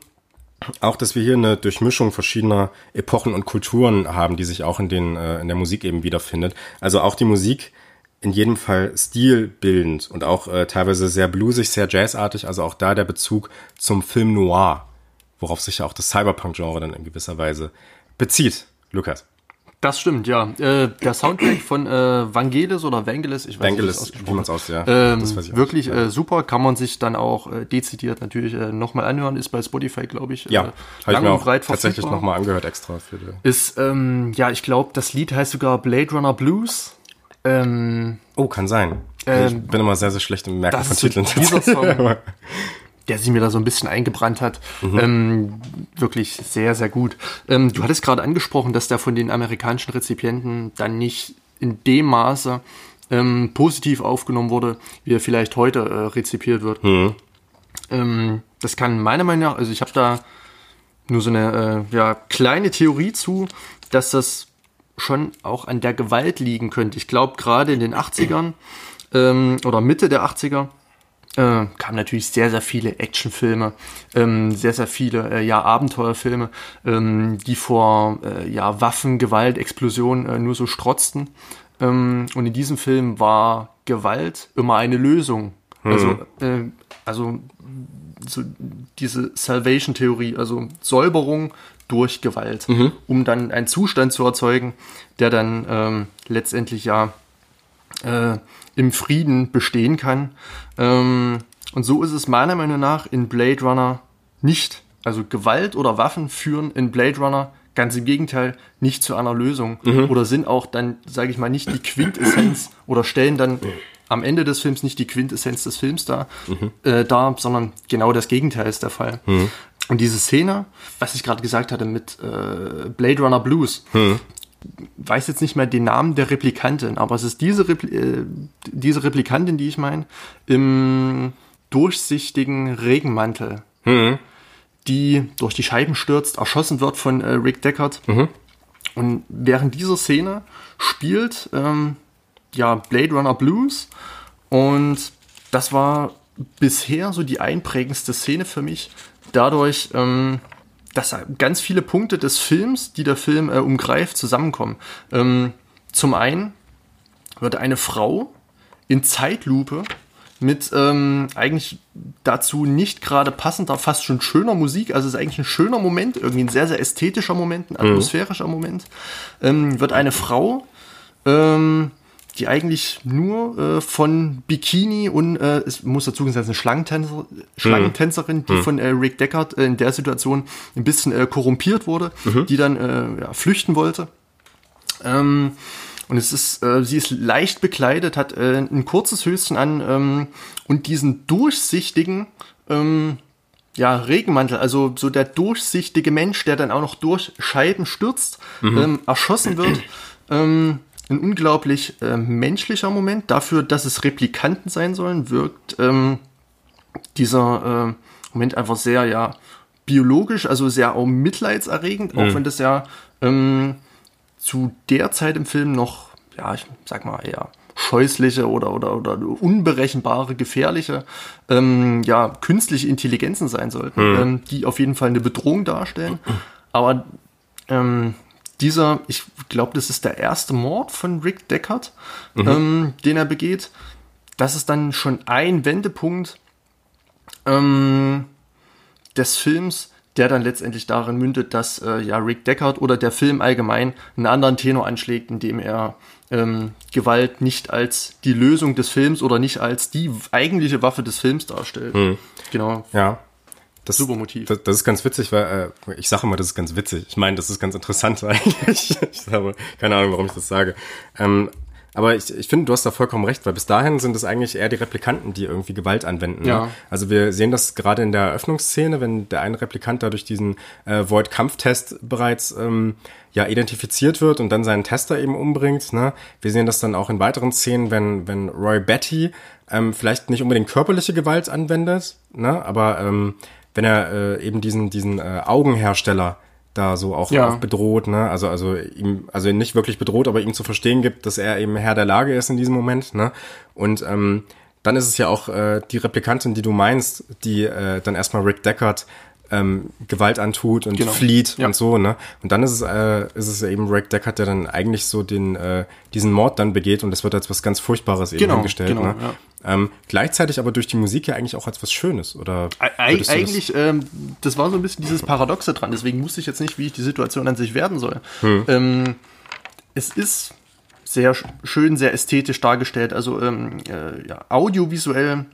auch, dass wir hier eine Durchmischung verschiedener Epochen und Kulturen haben, die sich auch in, den, äh, in der Musik eben wiederfindet. Also auch die Musik in jedem Fall stilbildend und auch äh, teilweise sehr bluesig, sehr jazzartig, also auch da der Bezug zum Film Noir, worauf sich ja auch das Cyberpunk-Genre dann in gewisser Weise bezieht. Lukas. Das stimmt, ja. Äh, der Soundtrack von äh, Vangelis oder Vangelis, ich weiß Vangelis, nicht, wie man es aus, ja. Ähm, wirklich äh, super, kann man sich dann auch äh, dezidiert natürlich äh, nochmal anhören, ist bei Spotify, glaube ich, ja, äh, lang ich mir und breit tatsächlich nochmal angehört extra für die. Ist, ähm, ja, ich glaube, das Lied heißt sogar Blade Runner Blues. Ähm, oh, kann sein. Ähm, ich bin immer sehr, sehr schlecht im Merken von Titeln. Dieser Song, der sich mir da so ein bisschen eingebrannt hat. Mhm. Ähm, wirklich sehr, sehr gut. Ähm, du hattest gerade angesprochen, dass der von den amerikanischen Rezipienten dann nicht in dem Maße ähm, positiv aufgenommen wurde, wie er vielleicht heute äh, rezipiert wird. Mhm. Ähm, das kann meiner Meinung nach, also ich habe da nur so eine äh, ja, kleine Theorie zu, dass das schon auch an der Gewalt liegen könnte. Ich glaube, gerade in den 80ern ähm, oder Mitte der 80er äh, kamen natürlich sehr, sehr viele Actionfilme, ähm, sehr, sehr viele äh, ja, Abenteuerfilme, ähm, die vor äh, ja, Waffen, Gewalt, Explosionen äh, nur so strotzten. Ähm, und in diesem Film war Gewalt immer eine Lösung. Also, äh, also so diese Salvation-Theorie, also Säuberung durch Gewalt, mhm. um dann einen Zustand zu erzeugen, der dann ähm, letztendlich ja äh, im Frieden bestehen kann. Ähm, und so ist es meiner Meinung nach in Blade Runner nicht. Also Gewalt oder Waffen führen in Blade Runner ganz im Gegenteil nicht zu einer Lösung oder sind auch dann, sage ich mal, nicht die Quintessenz oder stellen dann am Ende des Films nicht die Quintessenz des Films dar, äh, dar sondern genau das Gegenteil ist der Fall. Und diese Szene, was ich gerade gesagt hatte mit äh, Blade Runner Blues, weiß jetzt nicht mehr den Namen der Replikantin, aber es ist diese, Repli äh, diese Replikantin, die ich meine, im durchsichtigen Regenmantel, die durch die Scheiben stürzt, erschossen wird von äh, Rick Deckard. Und während dieser Szene spielt ähm, ja Blade Runner Blues. Und das war bisher so die einprägendste Szene für mich, dadurch, ähm, dass ganz viele Punkte des Films, die der Film äh, umgreift, zusammenkommen. Ähm, zum einen wird eine Frau in Zeitlupe mit ähm, eigentlich dazu nicht gerade passender, fast schon schöner Musik, also es ist eigentlich ein schöner Moment, irgendwie ein sehr, sehr ästhetischer Moment, ein atmosphärischer Moment, ähm, wird eine Frau, ähm, die eigentlich nur äh, von Bikini und äh, es muss dazu gesagt, eine Schlangentänzer, Schlangentänzerin, die von äh, Rick Deckard in der Situation ein bisschen äh, korrumpiert wurde, die dann äh, ja, flüchten wollte. Ähm, und es ist, äh, sie ist leicht bekleidet, hat ein kurzes Höschen an ähm, und diesen durchsichtigen ähm, ja, Regenmantel, also so der durchsichtige Mensch, der dann auch noch durch Scheiben stürzt, ähm, erschossen wird. Ähm, ein unglaublich äh, menschlicher Moment. Dafür, dass es Replikanten sein sollen, wirkt ähm, dieser äh, Moment einfach sehr, ja, biologisch, also sehr auch mitleidserregend, auch wenn das ja ähm, zu der Zeit im Film noch, ja, ich sag mal eher scheußliche oder, oder, oder unberechenbare, gefährliche, ähm, ja, künstliche Intelligenzen sein sollten, ähm, die auf jeden Fall eine Bedrohung darstellen. Aber ähm, dieser, ich glaube, das ist der erste Mord von Rick Deckard, ähm, den er begeht. Das ist dann schon ein Wendepunkt ähm, des Films, der dann letztendlich darin mündet, dass äh, ja Rick Deckard oder der Film allgemein einen anderen Tenor anschlägt, indem er ähm, Gewalt nicht als die Lösung des Films oder nicht als die eigentliche Waffe des Films darstellt. Genau. Ja. Das, Super Motiv. Das, das ist ganz witzig, weil äh, ich sage immer, das ist ganz witzig. Ich meine, das ist ganz interessant eigentlich. ich habe keine Ahnung, warum ich das sage. Ähm, aber ich, ich finde, du hast da vollkommen recht, weil bis dahin sind es eigentlich eher die Replikanten, die irgendwie Gewalt anwenden. Ne? Ja. Also wir sehen das gerade in der Eröffnungsszene, wenn der eine Replikant da durch diesen äh, Void-Kampftest bereits ähm, ja identifiziert wird und dann seinen Tester eben umbringt. Ne? Wir sehen das dann auch in weiteren Szenen, wenn, wenn Roy Betty ähm, vielleicht nicht unbedingt körperliche Gewalt anwendet, ne? aber ähm, wenn er äh, eben diesen, diesen äh, Augenhersteller da so auch, Ja. auch bedroht, ne? Also, also ihm, also nicht wirklich bedroht, aber ihm zu verstehen gibt, dass er eben Herr der Lage ist in diesem Moment, ne? Und ähm, dann ist es ja auch äh, die Replikantin, die du meinst, die äh, dann erstmal Rick Deckard ähm, Gewalt antut und Genau. flieht Ja. und so, ne? Und dann ist es, äh, ist es eben Rick Deckard, der dann eigentlich so den, äh, diesen Mord dann begeht und das wird als was ganz Furchtbares eben Genau, hingestellt, genau, ne? ja. Ähm, gleichzeitig aber durch die Musik ja eigentlich auch als was Schönes, oder? Eig du das- eigentlich, ähm, das war so ein bisschen dieses Paradoxe dran, deswegen wusste ich jetzt nicht, wie ich die Situation an sich werden soll. Ähm, es ist sehr sch- schön, sehr ästhetisch dargestellt, also ähm, äh, ja, audiovisuell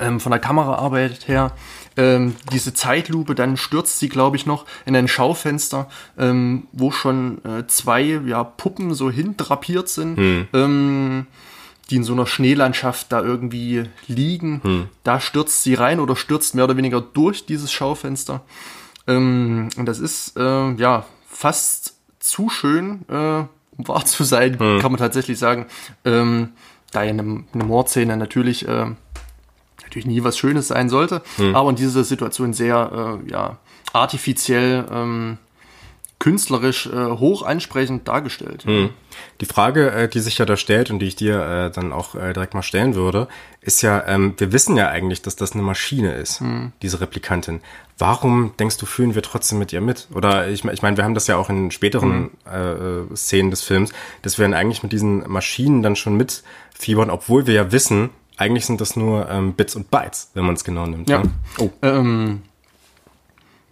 ähm, von der Kameraarbeit her. Ähm, diese Zeitlupe, dann stürzt sie, glaube ich, noch in ein Schaufenster, ähm, wo schon äh, zwei ja, Puppen so hindrapiert sind, ähm, die in so einer Schneelandschaft da irgendwie liegen. Da stürzt sie rein oder stürzt mehr oder weniger durch dieses Schaufenster. Ähm, und das ist äh, ja fast zu schön, äh, um wahr zu sein, kann man tatsächlich sagen. Ähm, da ja eine, eine Mordszene natürlich äh, natürlich nie was Schönes sein sollte, aber in dieser Situation sehr äh, ja, artifiziell, ähm, künstlerisch äh, hoch ansprechend dargestellt. Die Frage, äh, die sich ja da stellt und die ich dir äh, dann auch äh, direkt mal stellen würde, ist ja, ähm, wir wissen ja eigentlich, dass das eine Maschine ist, diese Replikantin. Warum denkst du, fühlen wir trotzdem mit ihr mit? Oder ich, ich meine, wir haben das ja auch in späteren äh, Szenen des Films, dass wir dann eigentlich mit diesen Maschinen dann schon mitfiebern, obwohl wir ja wissen, eigentlich sind das nur ähm, Bits und Bytes, wenn man es genau nimmt. Ja. Ne? Oh. Ähm,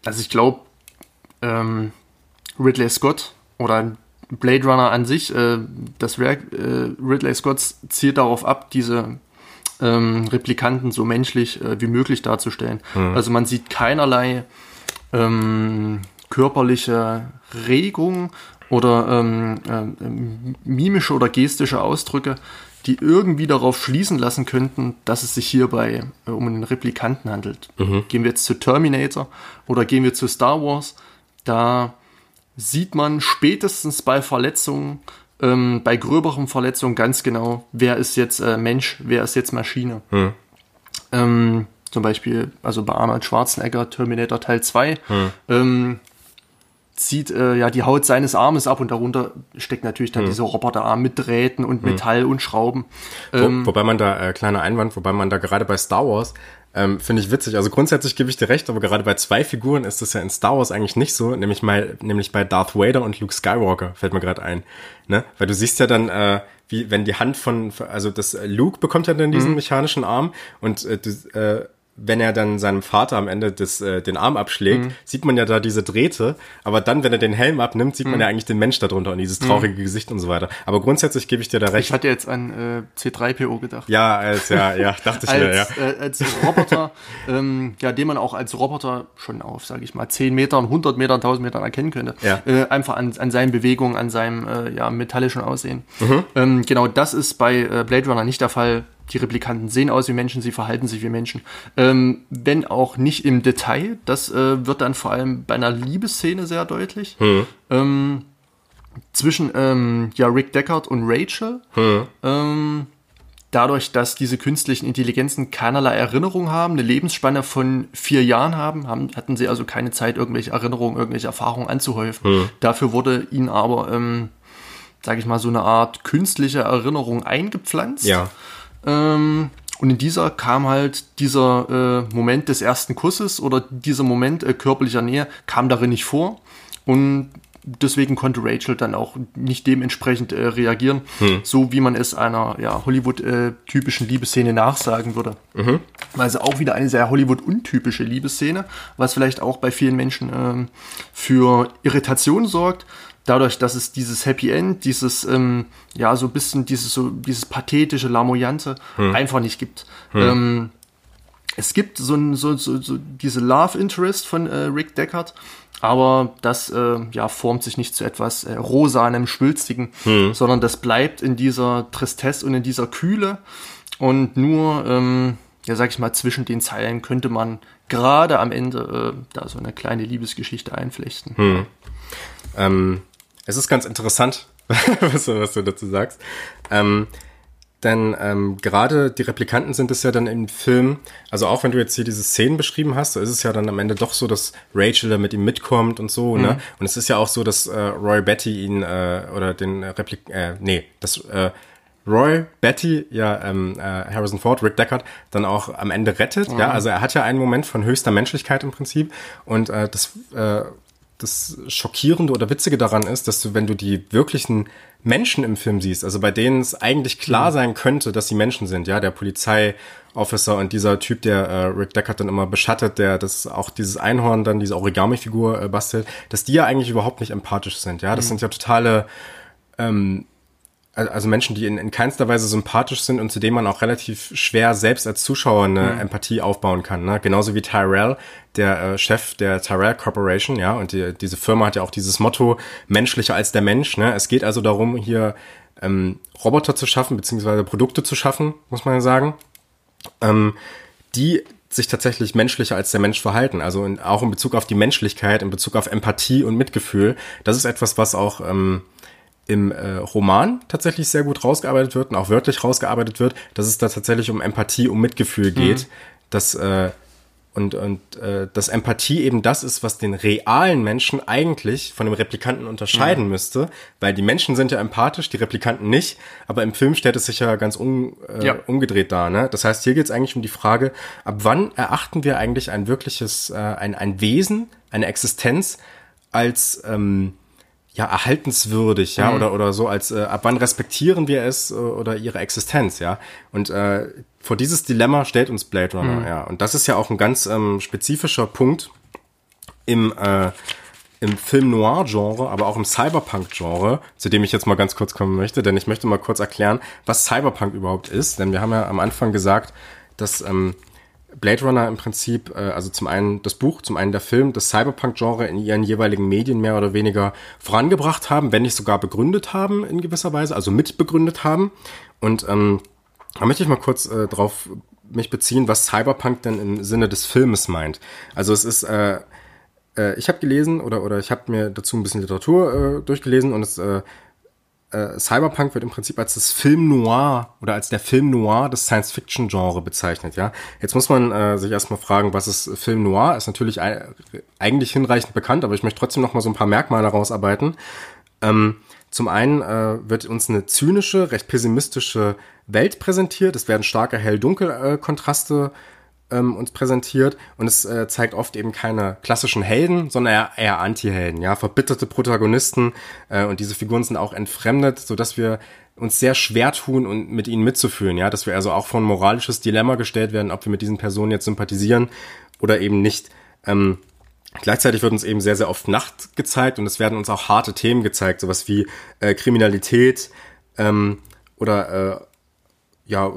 also ich glaube, ähm, Ridley Scott oder Blade Runner an sich, äh, das Werk äh, Ridley Scotts zielt darauf ab, diese ähm, Replikanten so menschlich äh, wie möglich darzustellen. Also man sieht keinerlei ähm, körperliche Regung oder ähm, äh, mimische oder gestische Ausdrücke, die irgendwie darauf schließen lassen könnten, dass es sich hierbei äh, um einen Replikanten handelt. Mhm. Gehen wir jetzt zu Terminator oder gehen wir zu Star Wars, da sieht man spätestens bei Verletzungen, ähm, bei gröberen Verletzungen ganz genau, wer ist jetzt äh, Mensch, wer ist jetzt Maschine. Mhm. Ähm, zum Beispiel, also bei Arnold Schwarzenegger, Terminator Teil 2, mhm. ähm, zieht äh, ja die Haut seines Armes ab und darunter steckt natürlich dann hm. dieser Roboterarm mit Drähten und hm. Metall und Schrauben. Ähm, Wo, wobei man da, äh, kleiner Einwand, wobei man da gerade bei Star Wars, ähm, finde ich witzig. Also grundsätzlich gebe ich dir recht, aber gerade bei zwei Figuren ist das ja in Star Wars eigentlich nicht so, nämlich mal, nämlich bei Darth Vader und Luke Skywalker, fällt mir gerade ein. Ne? Weil du siehst ja dann, äh, wie wenn die Hand von, also das Luke bekommt ja dann diesen mhm. mechanischen Arm und äh, du, äh, wenn er dann seinem Vater am Ende des, äh, den Arm abschlägt, mhm. sieht man ja da diese Drähte, aber dann, wenn er den Helm abnimmt, sieht mhm. man ja eigentlich den Mensch darunter und dieses mhm. traurige mhm. Gesicht und so weiter. Aber grundsätzlich gebe ich dir da recht. Ich hatte jetzt an äh, C3PO gedacht. Ja, als, ja, ja, dachte ich mir, ja. Äh, als Roboter, ähm, ja, den man auch als Roboter schon auf, sage ich mal, 10 Metern, 100 Metern, 1000 Metern erkennen könnte. Ja. Äh, einfach an, an seinen Bewegungen, an seinem äh, ja, metallischen Aussehen. Mhm. Ähm, genau das ist bei äh, Blade Runner nicht der Fall die Replikanten sehen aus wie Menschen, sie verhalten sich wie Menschen. Ähm, wenn auch nicht im Detail. Das äh, wird dann vor allem bei einer Liebesszene sehr deutlich. Hm. Ähm, zwischen ähm, ja, Rick Deckard und Rachel. Hm. Ähm, dadurch, dass diese künstlichen Intelligenzen keinerlei Erinnerung haben, eine Lebensspanne von vier Jahren haben, haben hatten sie also keine Zeit, irgendwelche Erinnerungen, irgendwelche Erfahrungen anzuhäufen. Hm. Dafür wurde ihnen aber, ähm, sage ich mal, so eine Art künstliche Erinnerung eingepflanzt. Ja. Ähm, und in dieser kam halt dieser äh, Moment des ersten Kusses oder dieser Moment äh, körperlicher Nähe kam darin nicht vor. Und deswegen konnte Rachel dann auch nicht dementsprechend äh, reagieren, hm. so wie man es einer ja, Hollywood-typischen äh, Liebesszene nachsagen würde. Mhm. Also auch wieder eine sehr Hollywood-untypische Liebesszene, was vielleicht auch bei vielen Menschen ähm, für Irritation sorgt dadurch, dass es dieses Happy End, dieses, ähm, ja, so ein bisschen dieses, so, dieses pathetische, lamoyante hm. einfach nicht gibt. Hm. Ähm, es gibt so, so, so, so diese Love Interest von äh, Rick Deckard, aber das äh, ja, formt sich nicht zu etwas äh, rosanem, schwülstigen, hm. sondern das bleibt in dieser Tristesse und in dieser Kühle und nur, ähm, ja, sag ich mal, zwischen den Zeilen könnte man gerade am Ende äh, da so eine kleine Liebesgeschichte einflechten. Hm. Ähm, es ist ganz interessant, was, du, was du dazu sagst. Ähm, denn ähm, gerade die Replikanten sind es ja dann im Film, also auch wenn du jetzt hier diese Szenen beschrieben hast, so ist es ja dann am Ende doch so, dass Rachel da mit ihm mitkommt und so, ne? mhm. ne? Und es ist ja auch so, dass äh, Roy Betty ihn äh, oder den Replik äh, nee, das äh, Roy Betty, ja, ähm, äh, Harrison Ford, Rick Deckard, dann auch am Ende rettet. Mhm. Ja, also er hat ja einen Moment von höchster Menschlichkeit im Prinzip. Und äh, das äh, das Schockierende oder Witzige daran ist, dass du, wenn du die wirklichen Menschen im Film siehst, also bei denen es eigentlich klar mhm. sein könnte, dass sie Menschen sind, ja, der Polizeiofficer und dieser Typ, der äh, Rick Deckard dann immer beschattet, der das auch dieses Einhorn dann, diese Origami-Figur äh, bastelt, dass die ja eigentlich überhaupt nicht empathisch sind, ja, das mhm. sind ja totale ähm, also Menschen, die in, in keinster Weise sympathisch sind und zu denen man auch relativ schwer selbst als Zuschauer eine mhm. Empathie aufbauen kann. Ne? Genauso wie Tyrell, der äh, Chef der Tyrell Corporation, ja, und die, diese Firma hat ja auch dieses Motto, menschlicher als der Mensch. Ne? Es geht also darum, hier ähm, Roboter zu schaffen, beziehungsweise Produkte zu schaffen, muss man ja sagen, ähm, die sich tatsächlich menschlicher als der Mensch verhalten. Also in, auch in Bezug auf die Menschlichkeit, in Bezug auf Empathie und Mitgefühl. Das ist etwas, was auch ähm, im äh, Roman tatsächlich sehr gut rausgearbeitet wird und auch wörtlich rausgearbeitet wird, dass es da tatsächlich um Empathie, um Mitgefühl geht, mhm. dass äh, und, und äh, dass Empathie eben das ist, was den realen Menschen eigentlich von dem Replikanten unterscheiden mhm. müsste, weil die Menschen sind ja empathisch, die Replikanten nicht, aber im Film stellt es sich ja ganz um, äh, ja. umgedreht dar. Ne? Das heißt, hier geht es eigentlich um die Frage, ab wann erachten wir eigentlich ein wirkliches, äh, ein, ein Wesen, eine Existenz als ähm, ja erhaltenswürdig, ja, mhm. oder oder so als äh, ab wann respektieren wir es äh, oder ihre Existenz, ja? Und äh, vor dieses Dilemma stellt uns Blade Runner, mhm. ja. Und das ist ja auch ein ganz ähm, spezifischer Punkt im äh, im Film Noir Genre, aber auch im Cyberpunk Genre, zu dem ich jetzt mal ganz kurz kommen möchte, denn ich möchte mal kurz erklären, was Cyberpunk überhaupt ist, denn wir haben ja am Anfang gesagt, dass ähm, Blade Runner im Prinzip, äh, also zum einen das Buch, zum einen der Film, das Cyberpunk-Genre in ihren jeweiligen Medien mehr oder weniger vorangebracht haben, wenn nicht sogar begründet haben in gewisser Weise, also mitbegründet haben. Und ähm, da möchte ich mal kurz äh, drauf mich beziehen, was Cyberpunk denn im Sinne des Filmes meint. Also es ist, äh, äh, ich habe gelesen oder oder ich habe mir dazu ein bisschen Literatur äh, durchgelesen und es äh, äh, Cyberpunk wird im Prinzip als das Film Noir oder als der Film Noir des Science-Fiction-Genre bezeichnet, ja. Jetzt muss man äh, sich erstmal fragen, was ist Film Noir? Ist natürlich eigentlich hinreichend bekannt, aber ich möchte trotzdem noch mal so ein paar Merkmale rausarbeiten. Ähm, zum einen äh, wird uns eine zynische, recht pessimistische Welt präsentiert. Es werden starke Hell-Dunkel-Kontraste ähm, uns präsentiert. Und es äh, zeigt oft eben keine klassischen Helden, sondern eher, eher Anti-Helden, ja, verbitterte Protagonisten äh, und diese Figuren sind auch entfremdet, so dass wir uns sehr schwer tun und mit ihnen mitzufühlen, ja, dass wir also auch vor ein moralisches Dilemma gestellt werden, ob wir mit diesen Personen jetzt sympathisieren oder eben nicht. Ähm, Gleichzeitig wird uns eben sehr, sehr oft Nacht gezeigt und es werden uns auch harte Themen gezeigt, sowas wie äh, Kriminalität ähm, oder äh, ja,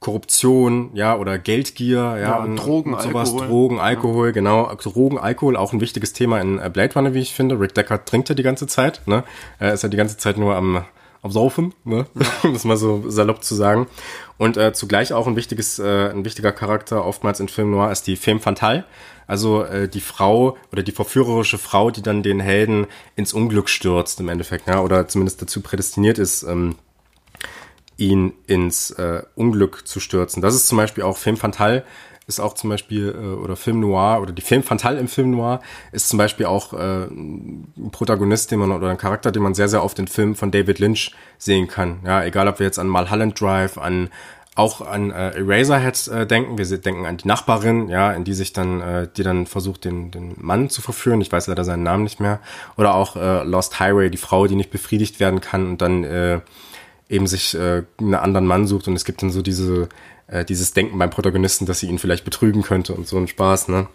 Korruption, ja, oder Geldgier, ja, ja und Drogen, und sowas, Alkohol. Drogen, Alkohol, ja. genau. Drogen, Alkohol, auch ein wichtiges Thema in äh, Blade Runner, wie ich finde. Rick Deckard trinkt ja die ganze Zeit, ne? Er ist ja die ganze Zeit nur am, am Saufen, ne? um das mal so salopp zu sagen. Und äh, zugleich auch ein wichtiges, äh, ein wichtiger Charakter oftmals in Film Noir ist die Femme Fatale. Also äh, die Frau oder die verführerische Frau, die dann den Helden ins Unglück stürzt im Endeffekt, ja, oder zumindest dazu prädestiniert ist, ähm, ihn ins äh, Unglück zu stürzen. Das ist zum Beispiel auch Film Fantal ist auch zum Beispiel, äh, oder Film Noir, oder die Film Fantal im Film Noir ist zum Beispiel auch äh, ein Protagonist, den man, oder ein Charakter, den man sehr, sehr oft in Filmen von David Lynch sehen kann. Ja, egal ob wir jetzt an Mulholland Drive, an auch an äh, Eraserhead äh, denken. Wir denken an die Nachbarin, ja, in die sich dann, äh, die dann versucht, den, den Mann zu verführen. Ich weiß leider seinen Namen nicht mehr. Oder auch äh, Lost Highway, die Frau, die nicht befriedigt werden kann und dann äh, eben sich äh, einen anderen Mann sucht und es gibt dann so diese, äh, dieses Denken beim Protagonisten, dass sie ihn vielleicht betrügen könnte und so ein Spaß, ne?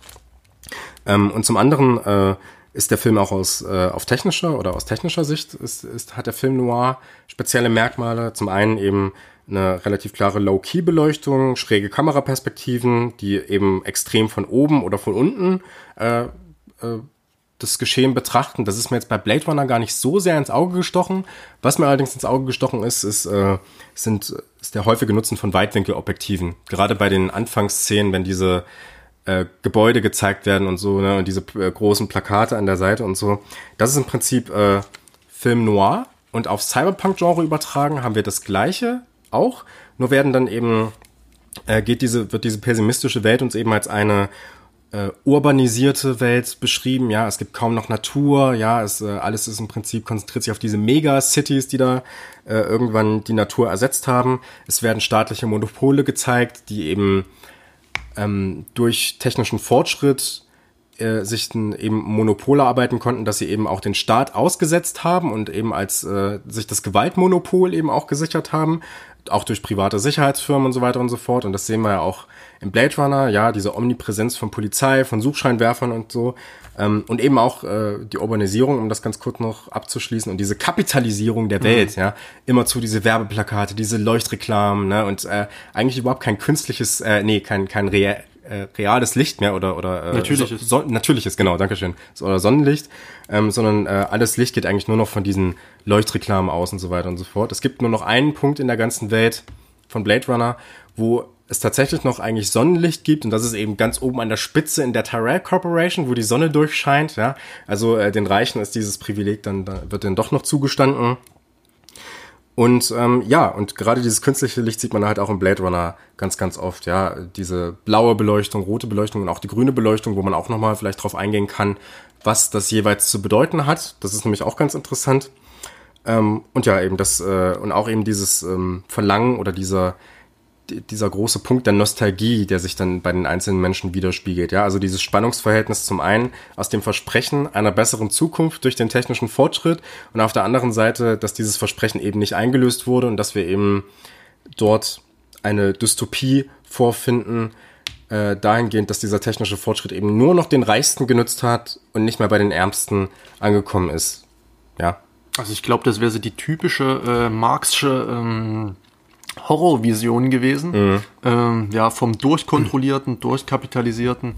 Ähm, und zum anderen äh, ist der Film auch aus, äh, auf technischer oder aus technischer Sicht ist, ist, hat der Film Noir spezielle Merkmale. Zum einen eben eine relativ klare Low-Key-Beleuchtung, schräge Kameraperspektiven, die eben extrem von oben oder von unten äh, äh, das Geschehen betrachten. Das ist mir jetzt bei Blade Runner gar nicht so sehr ins Auge gestochen. Was mir allerdings ins Auge gestochen ist, ist, äh, sind, ist der häufige Nutzen von Weitwinkelobjektiven. Gerade bei den Anfangsszenen, wenn diese äh, Gebäude gezeigt werden und so, ne, und diese äh, großen Plakate an der Seite und so. Das ist im Prinzip äh, Film Noir. Und auf Cyberpunk-Genre übertragen haben wir das Gleiche auch. Nur werden dann eben, äh, geht diese, wird diese pessimistische Welt uns eben als eine äh, urbanisierte Welt beschrieben. Ja, es gibt kaum noch Natur. Ja, es, äh, alles ist im Prinzip konzentriert sich auf diese Megacities, die da äh, irgendwann die Natur ersetzt haben. Es werden staatliche Monopole gezeigt, die eben ähm, durch technischen Fortschritt äh, sich eben Monopole arbeiten konnten, dass sie eben auch den Staat ausgesetzt haben und eben als äh, sich das Gewaltmonopol eben auch gesichert haben, auch durch private Sicherheitsfirmen und so weiter und so fort. Und das sehen wir ja auch im Blade Runner, ja, diese Omnipräsenz von Polizei, von Suchscheinwerfern und so. Ähm, und eben auch äh, die Urbanisierung, um das ganz kurz noch abzuschließen, und diese Kapitalisierung der Welt, mhm. ja, immer zu diese Werbeplakate, diese Leuchtreklamen, ne, und äh, eigentlich überhaupt kein künstliches, äh, nee, kein, kein real, äh, reales Licht mehr oder oder äh, natürliches, so, so, natürliches genau, Dankeschön, so, oder Sonnenlicht, ähm, sondern äh, alles Licht geht eigentlich nur noch von diesen Leuchtreklamen aus und so weiter und so fort. Es gibt nur noch einen Punkt in der ganzen Welt von Blade Runner, wo es tatsächlich noch eigentlich Sonnenlicht gibt und das ist eben ganz oben an der Spitze in der Tyrell Corporation, wo die Sonne durchscheint, ja. Also äh, den Reichen ist dieses Privileg dann, da wird denen doch noch zugestanden. Und ähm, ja, und gerade dieses künstliche Licht sieht man halt auch im Blade Runner ganz, ganz oft, ja. Diese blaue Beleuchtung, rote Beleuchtung und auch die grüne Beleuchtung, wo man auch nochmal vielleicht drauf eingehen kann, was das jeweils zu bedeuten hat. Das ist nämlich auch ganz interessant. Ähm, und ja, eben das, äh, und auch eben dieses ähm, Verlangen oder dieser, dieser große Punkt der Nostalgie, der sich dann bei den einzelnen Menschen widerspiegelt. Ja, also dieses Spannungsverhältnis zum einen aus dem Versprechen einer besseren Zukunft durch den technischen Fortschritt und auf der anderen Seite, dass dieses Versprechen eben nicht eingelöst wurde und dass wir eben dort eine Dystopie vorfinden, äh, dahingehend, dass dieser technische Fortschritt eben nur noch den Reichsten genützt hat und nicht mehr bei den Ärmsten angekommen ist. Ja. Also ich glaube, das wäre so die typische äh, Marxische ähm, Horrorvision gewesen. Ähm, ja, vom durchkontrollierten, durchkapitalisierten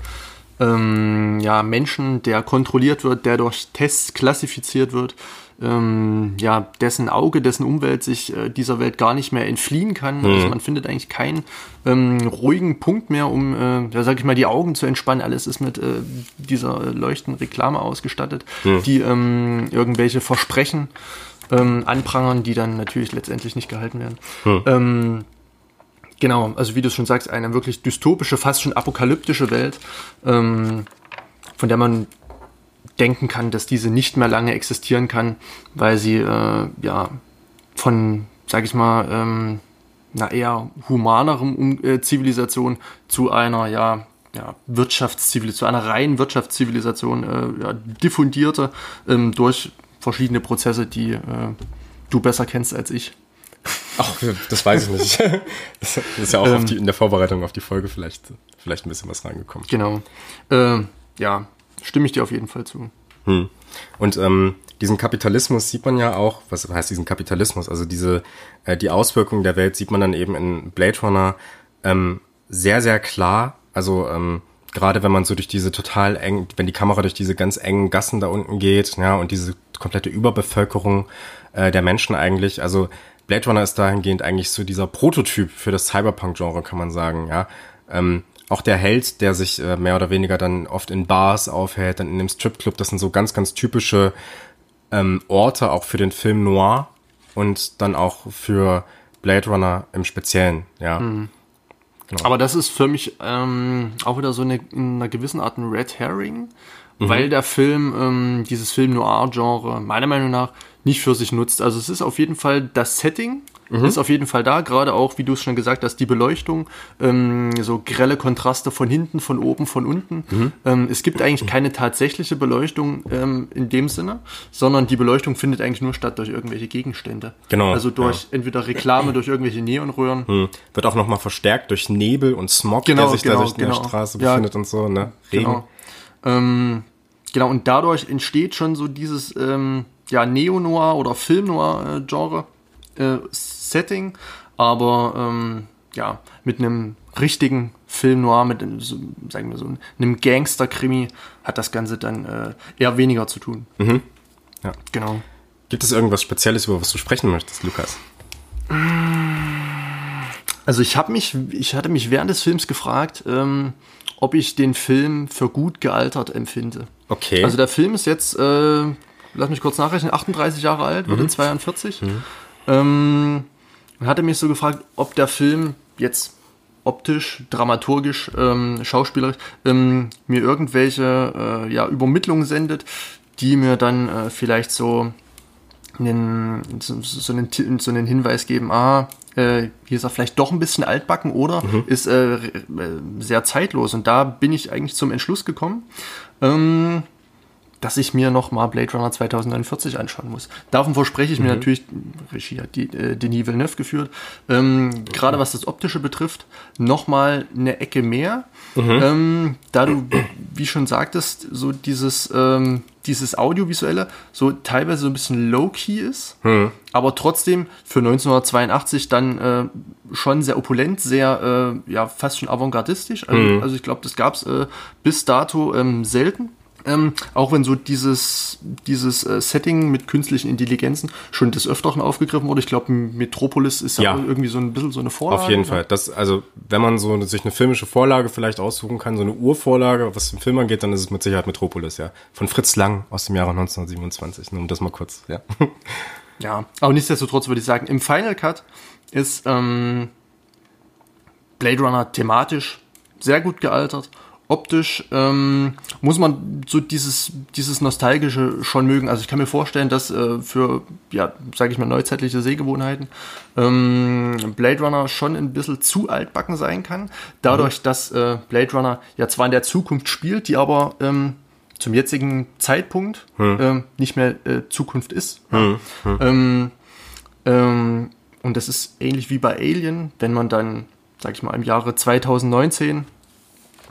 ähm, ja, Menschen, der kontrolliert wird, der durch Tests klassifiziert wird, ähm, ja, dessen Auge, dessen Umwelt sich äh, dieser Welt gar nicht mehr entfliehen kann. Also man findet eigentlich keinen ähm, ruhigen Punkt mehr, um, äh, ja, sag ich mal, die Augen zu entspannen. Alles ist mit äh, dieser leuchtenden Reklame ausgestattet, die ähm, irgendwelche Versprechen ähm, anprangern, die dann natürlich letztendlich nicht gehalten werden. Ähm, genau, also wie du schon sagst, eine wirklich dystopische, fast schon apokalyptische Welt, ähm, von der man denken kann, dass diese nicht mehr lange existieren kann, weil sie äh, ja von, sag ich mal, ähm, einer eher humaneren um äh, Zivilisation zu einer ja ja, Wirtschaftszivilisation, zu einer reinen Wirtschaftszivilisation äh, ja, diffundierte ähm, durch verschiedene Prozesse, die äh, du besser kennst als ich. Ach, das weiß ich nicht. Das ist ja auch auf die, in der Vorbereitung auf die Folge vielleicht, vielleicht ein bisschen was reingekommen. Genau. Äh, ja, stimme ich dir auf jeden Fall zu. Hm. Und ähm, diesen Kapitalismus sieht man ja auch, was heißt diesen Kapitalismus? Also diese, äh, die Auswirkungen der Welt sieht man dann eben in Blade Runner ähm, sehr, sehr klar. Also ähm, gerade wenn man so durch diese total eng, wenn die Kamera durch diese ganz engen Gassen da unten geht, ja, und diese komplette Überbevölkerung äh, der Menschen eigentlich, also Blade Runner ist dahingehend eigentlich so dieser Prototyp für das Cyberpunk-Genre, kann man sagen, ja. Ähm, auch der Held, der sich äh, mehr oder weniger dann oft in Bars aufhält, dann in einem Stripclub, das sind so ganz, ganz typische ähm, Orte auch für den Film Noir und dann auch für Blade Runner im Speziellen, ja. Genau. Aber das ist für mich ähm, auch wieder so eine, in einer gewissen Art ein Red Herring, weil der Film ähm, dieses Film Noir-Genre meiner Meinung nach nicht für sich nutzt. Also es ist auf jeden Fall das Setting, ist auf jeden Fall da, gerade auch, wie du es schon gesagt hast, die Beleuchtung, ähm, so grelle Kontraste von hinten, von oben, von unten. Ähm, es gibt eigentlich keine tatsächliche Beleuchtung ähm, in dem Sinne, sondern die Beleuchtung findet eigentlich nur statt durch irgendwelche Gegenstände. Genau, Also durch entweder Reklame, durch irgendwelche Neonröhren. Hm. Wird auch nochmal verstärkt durch Nebel und Smog, Genau, der sich genau, da durch genau. der Straße Ja, befindet und so, ne? Regen. Genau. Ähm, genau, und dadurch entsteht schon so dieses ähm, ja, Neo-Noir oder Film-Noir-Genre äh, Setting, aber ähm, ja, mit einem richtigen Film-Noir, mit einem, so, sagen wir so, einem Gangster-Krimi hat das Ganze dann äh, eher weniger zu tun. Ja. Genau. Gibt es irgendwas Spezielles, über was du sprechen möchtest, Lukas? Also ich habe mich, ich hatte mich während des Films gefragt, ähm, ob ich den Film für gut gealtert empfinde. Okay. Also der Film ist jetzt, äh, lass mich kurz nachrechnen, 38 Jahre alt, wird in 42. Ähm, hatte mich so gefragt, ob der Film jetzt optisch, dramaturgisch, ähm, schauspielerisch ähm, mir irgendwelche äh, ja, Übermittlungen sendet, die mir dann äh, vielleicht so einen, so, so, einen, so einen Hinweis geben, ah, äh, hier ist er vielleicht doch ein bisschen altbacken oder ist äh, äh, sehr zeitlos. Und da bin ich eigentlich zum Entschluss gekommen, ähm, dass ich mir noch mal Blade Runner 2049 anschauen muss. Davon verspreche ich mir natürlich, Regie hat die, äh, Denis Villeneuve geführt, ähm, gerade was das Optische betrifft, noch mal eine Ecke mehr. Ähm, da du, wie schon sagtest, so dieses, ähm, dieses Audiovisuelle so teilweise so ein bisschen low-key ist, aber trotzdem für 1982 dann äh, schon sehr opulent, sehr, äh, ja, fast schon avantgardistisch. Also, also ich glaube, das gab es äh, bis dato ähm, selten. Ähm, auch wenn so dieses, dieses äh, Setting mit künstlichen Intelligenzen schon des Öfteren aufgegriffen wurde. Ich glaube, Metropolis ist ja Ja. irgendwie so ein bisschen so eine Vorlage. Auf jeden Fall. Das, also, wenn man so sich eine filmische Vorlage vielleicht aussuchen kann, so eine Urvorlage, was den Film angeht, dann ist es mit Sicherheit Metropolis, ja. Von Fritz Lang aus dem Jahre 1927. Nur um das mal kurz, ja. Ja, aber nichtsdestotrotz würde ich sagen, im Final Cut ist ähm, Blade Runner thematisch sehr gut gealtert. Optisch ähm, muss man so dieses, dieses Nostalgische schon mögen. Also ich kann mir vorstellen, dass äh, für, ja, sage ich mal, neuzeitliche Sehgewohnheiten ähm, Blade Runner schon ein bisschen zu altbacken sein kann. Dadurch, dass äh, Blade Runner ja zwar in der Zukunft spielt, die aber ähm, zum jetzigen Zeitpunkt ähm, nicht mehr äh, Zukunft ist. Ähm, ähm, und das ist ähnlich wie bei Alien, wenn man dann, sag ich mal, im Jahre 2019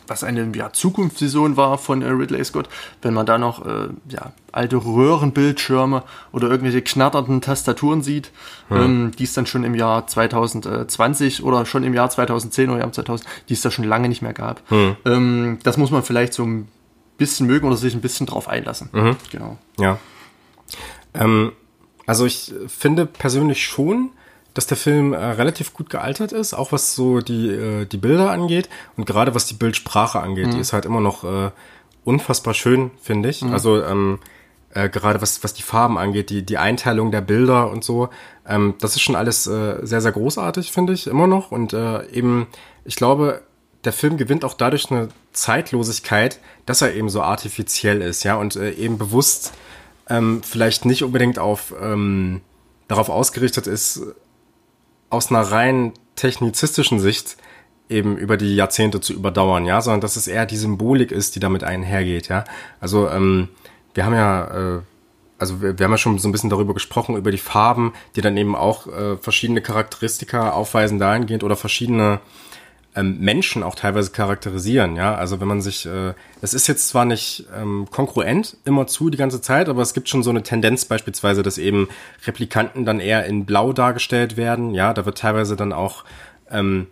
was eine ja, Zukunftsvision war von äh, Ridley Scott, wenn man da noch äh, ja, alte Röhrenbildschirme oder irgendwelche knatternden Tastaturen sieht, hm. ähm, die es dann schon im Jahr 2020 oder schon im Jahr 2010 oder Jahr 2000, die es da schon lange nicht mehr gab. Hm. Ähm, das muss man vielleicht so ein bisschen mögen oder sich ein bisschen drauf einlassen. Mhm. Genau. Ja. Ähm, also ich finde persönlich schon, dass der Film äh, relativ gut gealtert ist, auch was so die, äh, die Bilder angeht und gerade was die Bildsprache angeht. Mhm. Die ist halt immer noch äh, unfassbar schön, finde ich. Mhm. Also ähm, äh, gerade was, was die Farben angeht, die, die Einteilung der Bilder und so, ähm, das ist schon alles äh, sehr, sehr großartig, finde ich, immer noch. Und äh, eben, ich glaube, der Film gewinnt auch dadurch eine Zeitlosigkeit, dass er eben so artifiziell ist, ja, und äh, eben bewusst ähm, vielleicht nicht unbedingt auf ähm, darauf ausgerichtet ist, aus einer rein technizistischen Sicht eben über die Jahrzehnte zu überdauern, ja, sondern dass es eher die Symbolik ist, die damit einhergeht, ja. Also ähm, wir haben ja, äh, also wir, wir haben ja schon so ein bisschen darüber gesprochen, über die Farben, die dann eben auch äh, verschiedene Charakteristika aufweisen dahingehend oder verschiedene ähm, Menschen auch teilweise charakterisieren, ja. Also wenn man sich, äh, das ist jetzt zwar nicht ähm, konkurrent immer zu die ganze Zeit, aber es gibt schon so eine Tendenz beispielsweise, dass eben Replikanten dann eher in Blau dargestellt werden, ja. Da wird teilweise dann auch ähm,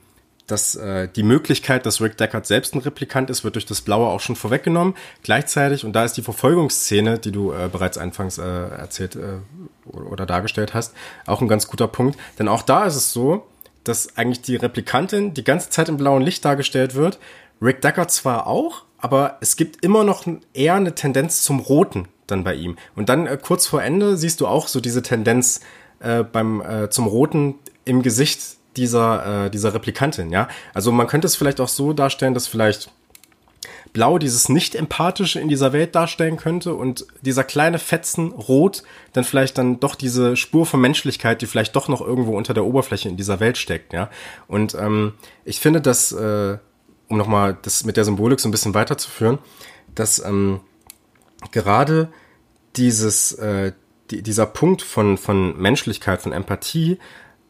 dass äh, die Möglichkeit, dass Rick Deckard selbst ein Replikant ist, wird durch das Blaue auch schon vorweggenommen. Gleichzeitig, und da ist die Verfolgungsszene, die du äh, bereits anfangs äh, erzählt äh, oder dargestellt hast, auch ein ganz guter Punkt. Denn auch da ist es so, dass eigentlich die Replikantin die ganze Zeit im blauen Licht dargestellt wird. Rick Decker zwar auch, aber es gibt immer noch eher eine Tendenz zum Roten dann bei ihm. Und dann äh, kurz vor Ende siehst du auch so diese Tendenz äh, beim äh, zum Roten im Gesicht dieser äh, dieser Replikantin. Ja, also man könnte es vielleicht auch so darstellen, dass vielleicht Blau dieses Nicht-Empathische in dieser Welt darstellen könnte und dieser kleine Fetzen Rot dann vielleicht dann doch diese Spur von Menschlichkeit, die vielleicht doch noch irgendwo unter der Oberfläche in dieser Welt steckt, ja. Und ähm, ich finde, dass, äh, um nochmal das mit der Symbolik so ein bisschen weiterzuführen, dass ähm, gerade dieses, äh, die, dieser Punkt von, von Menschlichkeit, von Empathie,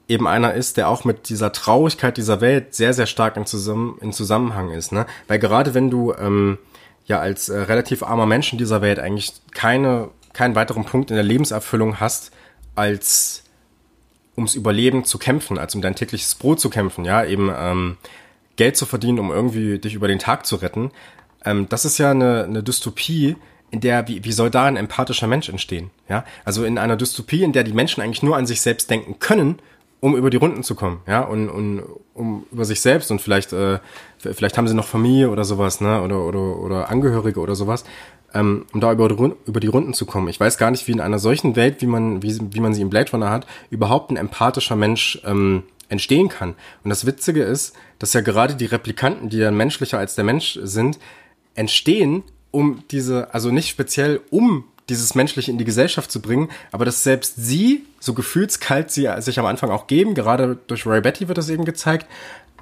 eben einer ist, der auch mit dieser Traurigkeit dieser Welt sehr, sehr stark in, Zusammen in Zusammenhang ist. Ne? Weil gerade wenn du ähm, ja als äh, relativ armer Mensch in dieser Welt eigentlich keine, keinen weiteren Punkt in der Lebenserfüllung hast, als ums Überleben zu kämpfen, als um dein tägliches Brot zu kämpfen, ja, eben ähm, Geld zu verdienen, um irgendwie dich über den Tag zu retten, ähm, das ist ja eine, eine Dystopie, in der, wie, wie soll da ein empathischer Mensch entstehen? Ja, also in einer Dystopie, in der die Menschen eigentlich nur an sich selbst denken können um über die Runden zu kommen, ja, und, und um über sich selbst und vielleicht, äh, vielleicht haben sie noch Familie oder sowas, ne, oder, oder, oder Angehörige oder sowas, ähm, um da über, über die Runden zu kommen. Ich weiß gar nicht, wie in einer solchen Welt, wie man, wie, wie man sie im Blade Runner hat, überhaupt ein empathischer Mensch ähm, entstehen kann. Und das Witzige ist, dass ja gerade die Replikanten, die dann menschlicher als der Mensch sind, entstehen, um diese, also nicht speziell um dieses Menschliche in die Gesellschaft zu bringen, aber dass selbst sie, so gefühlskalt sie sich am Anfang auch geben, gerade durch Ray Betty wird das eben gezeigt,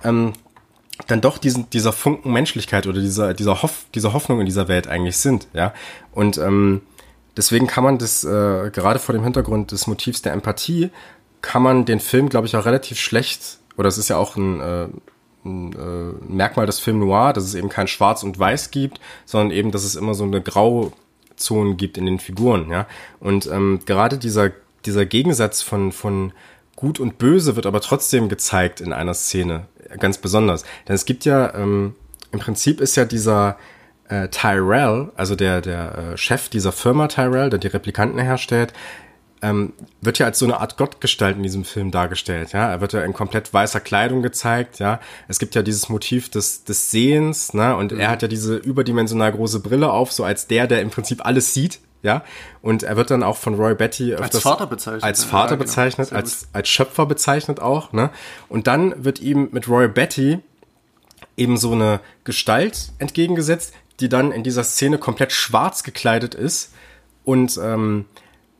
ähm, dann doch diesen, dieser Funken Menschlichkeit oder dieser, dieser, Hoff, dieser Hoffnung in dieser Welt eigentlich sind, ja. Und ähm, deswegen kann man das, äh, gerade vor dem Hintergrund des Motivs der Empathie, kann man den Film, glaube ich, auch relativ schlecht, oder es ist ja auch ein, äh, ein äh, Merkmal des Film Noir, dass es eben kein Schwarz und Weiß gibt, sondern eben, dass es immer so eine grau Zonen gibt in den Figuren, ja. Und ähm, gerade dieser, dieser Gegensatz von, von Gut und Böse wird aber trotzdem gezeigt in einer Szene, ganz besonders. Denn es gibt ja, ähm, im Prinzip ist ja dieser äh, Tyrell, also der, der äh, Chef dieser Firma Tyrell, der die Replikanten herstellt, ähm, wird ja als so eine Art Gottgestalt in diesem Film dargestellt. Ja, er wird ja in komplett weißer Kleidung gezeigt. Ja, es gibt ja dieses Motiv des des Sehens, ne? Und mhm. er hat ja diese überdimensional große Brille auf, so als der, der im Prinzip alles sieht. Ja, und er wird dann auch von Roy Betty als Vater bezeichnet, als Vater ja, genau. bezeichnet, als als Schöpfer bezeichnet auch. Ne? Und dann wird ihm mit Roy Betty eben so eine Gestalt entgegengesetzt, die dann in dieser Szene komplett schwarz gekleidet ist und ähm,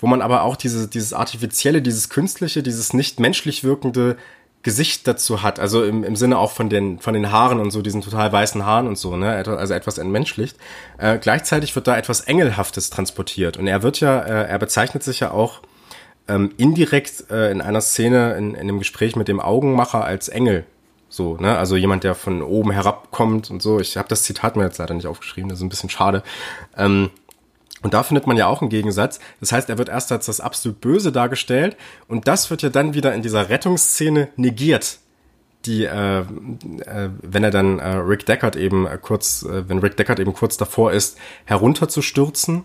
wo man aber auch diese, dieses artifizielle, dieses künstliche, dieses nicht menschlich wirkende Gesicht dazu hat, also im, im Sinne auch von den, von den Haaren und so, diesen total weißen Haaren und so, ne, also etwas entmenschlicht. Äh, gleichzeitig wird da etwas Engelhaftes transportiert und er wird ja, äh, er bezeichnet sich ja auch ähm, indirekt äh, in einer Szene in, in einem Gespräch mit dem Augenmacher als Engel So, ne? Also jemand, der von oben herabkommt und so. Ich habe das Zitat mir jetzt leider nicht aufgeschrieben, das ist ein bisschen schade. Ähm, und da findet man ja auch einen Gegensatz. Das heißt, er wird erst als das absolut Böse dargestellt und das wird ja dann wieder in dieser Rettungsszene negiert. Die, äh, äh, wenn er dann äh, Rick Deckard eben äh, kurz, äh, wenn Rick Deckard eben kurz davor ist, herunterzustürzen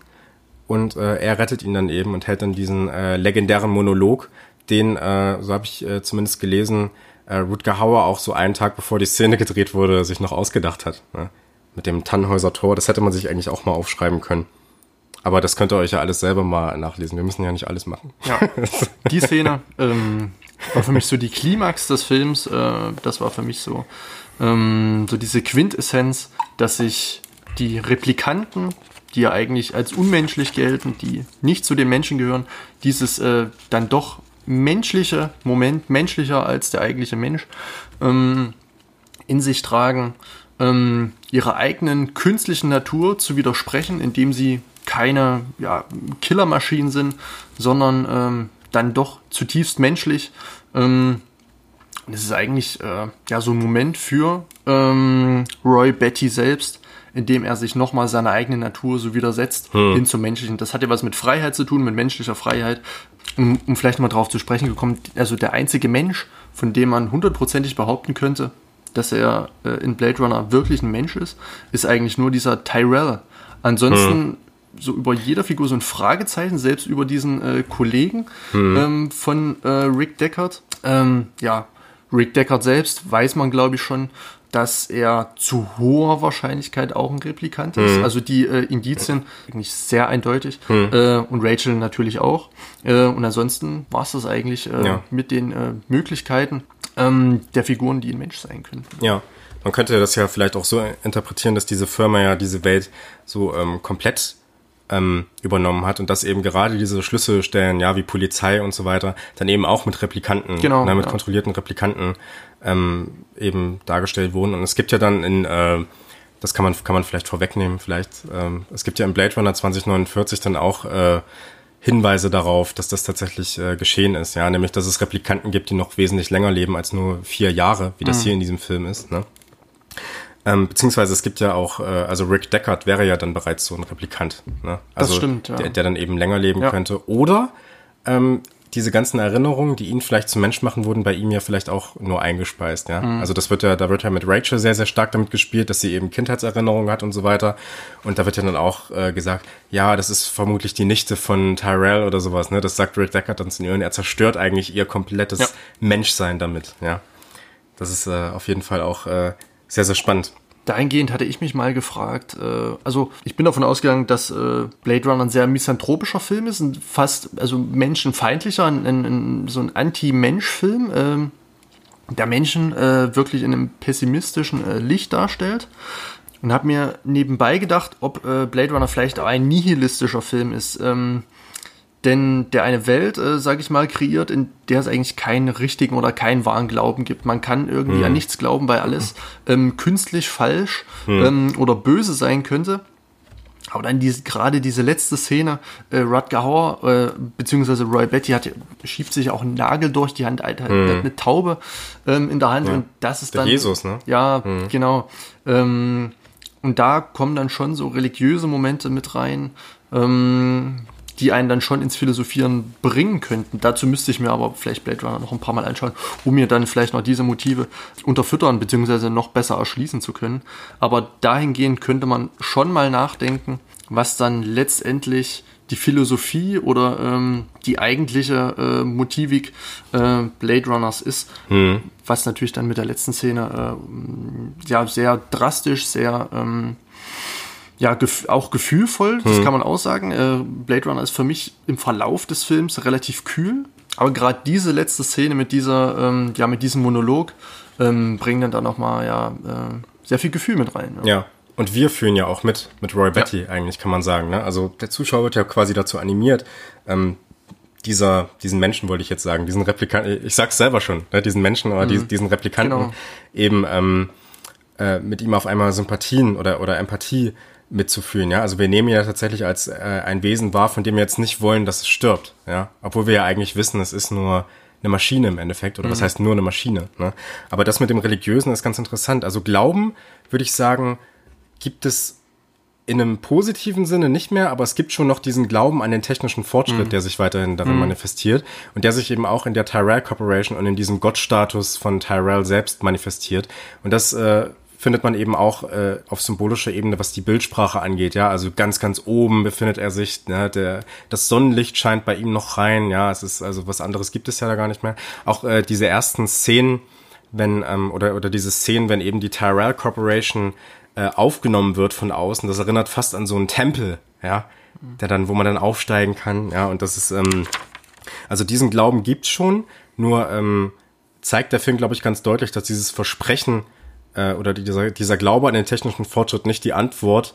und äh, er rettet ihn dann eben und hält dann diesen äh, legendären Monolog, den, äh, so habe ich äh, zumindest gelesen, äh, Rutger Hauer auch so einen Tag bevor die Szene gedreht wurde, sich noch ausgedacht hat. Ne? Mit dem Tannhäuser Tor, das hätte man sich eigentlich auch mal aufschreiben können. Aber das könnt ihr euch ja alles selber mal nachlesen. Wir müssen ja nicht alles machen. Ja, die Szene ähm, war für mich so die Klimax des Films. Äh, das war für mich so, ähm, so diese Quintessenz, dass sich die Replikanten, die ja eigentlich als unmenschlich gelten, die nicht zu den Menschen gehören, dieses äh, dann doch menschliche Moment, menschlicher als der eigentliche Mensch, ähm, in sich tragen, ähm, ihrer eigenen künstlichen Natur zu widersprechen, indem sie keine ja, Killermaschinen sind, sondern ähm, dann doch zutiefst menschlich. Ähm, das ist eigentlich äh, ja so ein Moment für ähm, Roy Betty selbst, in dem er sich nochmal seiner eigenen Natur so widersetzt hm. hin zum Menschlichen. Das hat ja was mit Freiheit zu tun, mit menschlicher Freiheit. Um, um vielleicht mal drauf zu sprechen gekommen, also der einzige Mensch, von dem man hundertprozentig behaupten könnte, dass er äh, in Blade Runner wirklich ein Mensch ist, ist eigentlich nur dieser Tyrell. Ansonsten hm so über jeder Figur so ein Fragezeichen, selbst über diesen äh, Kollegen mhm. ähm, von äh, Rick Deckard. Ähm, ja, Rick Deckard selbst weiß man, glaube ich, schon, dass er zu hoher Wahrscheinlichkeit auch ein Replikant ist. Mhm. Also die äh, Indizien eigentlich sehr eindeutig. Mhm. Äh, und Rachel natürlich auch. Äh, und ansonsten war es das eigentlich äh, ja. mit den äh, Möglichkeiten ähm, der Figuren, die ein Mensch sein könnten. Ja. Man könnte das ja vielleicht auch so interpretieren, dass diese Firma ja diese Welt so ähm, komplett ähm, übernommen hat und dass eben gerade diese Schlüsselstellen, ja, wie Polizei und so weiter, dann eben auch mit Replikanten, genau, ne, mit ja. kontrollierten Replikanten ähm, eben dargestellt wurden. Und es gibt ja dann in, äh, das kann man, kann man vielleicht vorwegnehmen, vielleicht, ähm, es gibt ja im Blade Runner 2049 dann auch äh, Hinweise darauf, dass das tatsächlich äh, geschehen ist, ja, nämlich dass es Replikanten gibt, die noch wesentlich länger leben als nur vier Jahre, wie das mhm. hier in diesem Film ist. Ne? Ähm, beziehungsweise es gibt ja auch, äh, also Rick Deckard wäre ja dann bereits so ein Replikant. Ne? Also das stimmt, ja. der, der dann eben länger leben ja. könnte. Oder ähm, diese ganzen Erinnerungen, die ihn vielleicht zum Mensch machen, wurden bei ihm ja vielleicht auch nur eingespeist, ja. Mhm. Also das wird ja, da wird ja mit Rachel sehr, sehr stark damit gespielt, dass sie eben Kindheitserinnerungen hat und so weiter. Und da wird ja dann auch äh, gesagt, ja, das ist vermutlich die Nichte von Tyrell oder sowas, ne? Das sagt Rick Deckard dann zu ihr und er zerstört eigentlich ihr komplettes ja. Menschsein damit, ja. Das ist äh, auf jeden Fall auch äh, sehr, sehr spannend. Dahingehend hatte ich mich mal gefragt, äh, also ich bin davon ausgegangen, dass äh, Blade Runner ein sehr misanthropischer Film ist, ein fast, also menschenfeindlicher, ein, ein, so ein Anti-Mensch-Film, äh, der Menschen äh, wirklich in einem pessimistischen äh, Licht darstellt. Und habe mir nebenbei gedacht, ob äh, Blade Runner vielleicht auch ein nihilistischer Film ist. Ähm, denn der eine Welt, äh, sage ich mal, kreiert, in der es eigentlich keinen richtigen oder keinen wahren Glauben gibt. Man kann irgendwie mhm. an nichts glauben, weil alles ähm, künstlich falsch mhm. ähm, oder böse sein könnte. Aber dann diese, gerade diese letzte Szene, äh, Rutger Hauer, äh, beziehungsweise Roy Betty hat, schiebt sich auch einen Nagel durch die Hand, Alter, mhm. eine Taube ähm, in der Hand ja. und das ist der dann. Jesus, ne? Ja, mhm. genau. Ähm, und da kommen dann schon so religiöse Momente mit rein. Ähm, die einen dann schon ins Philosophieren bringen könnten. Dazu müsste ich mir aber vielleicht Blade Runner noch ein paar Mal anschauen, um mir dann vielleicht noch diese Motive unterfüttern bzw. noch besser erschließen zu können. Aber dahingehend könnte man schon mal nachdenken, was dann letztendlich die Philosophie oder ähm, die eigentliche äh, Motivik äh, Blade Runners ist, mhm. was natürlich dann mit der letzten Szene äh, ja sehr drastisch, sehr ähm, ja, gef auch gefühlvoll, das hm. kann man auch sagen. Äh, Blade Runner ist für mich im Verlauf des Films relativ kühl. Aber gerade diese letzte Szene mit dieser, ähm, ja, mit diesem Monolog ähm, bringt dann da nochmal ja, äh, sehr viel Gefühl mit rein. Ja. ja. Und wir fühlen ja auch mit, mit Roy Betty ja. eigentlich, kann man sagen. Ne? Also der Zuschauer wird ja quasi dazu animiert, ähm, dieser, diesen Menschen wollte ich jetzt sagen, diesen Replikanten, ich sag's selber schon, ne, diesen Menschen oder mhm. diesen Replikanten genau. eben ähm, äh, mit ihm auf einmal Sympathien oder, oder Empathie mitzufühlen, ja. Also wir nehmen ihn ja tatsächlich als äh, ein Wesen wahr, von dem wir jetzt nicht wollen, dass es stirbt, ja. Obwohl wir ja eigentlich wissen, es ist nur eine Maschine im Endeffekt. Oder mhm. was heißt nur eine Maschine? Ne? Aber das mit dem Religiösen ist ganz interessant. Also Glauben, würde ich sagen, gibt es in einem positiven Sinne nicht mehr, aber es gibt schon noch diesen Glauben an den technischen Fortschritt, mhm. der sich weiterhin darin mhm. manifestiert und der sich eben auch in der Tyrell Corporation und in diesem Gottstatus von Tyrell selbst manifestiert. Und das äh, findet man eben auch äh, auf symbolischer Ebene, was die Bildsprache angeht. Ja, also ganz, ganz oben befindet er sich. Ne, der, das Sonnenlicht scheint bei ihm noch rein. Ja, es ist also was anderes gibt es ja da gar nicht mehr. Auch äh, diese ersten Szenen, wenn ähm, oder oder diese Szenen, wenn eben die Tyrell Corporation äh, aufgenommen wird von außen. Das erinnert fast an so einen Tempel, ja, der dann, wo man dann aufsteigen kann, ja, und das ist, ähm, also diesen Glauben gibt's schon, nur ähm, zeigt der Film, glaube ich, ganz deutlich, dass dieses Versprechen äh, oder dieser, dieser Glaube an den technischen Fortschritt nicht die Antwort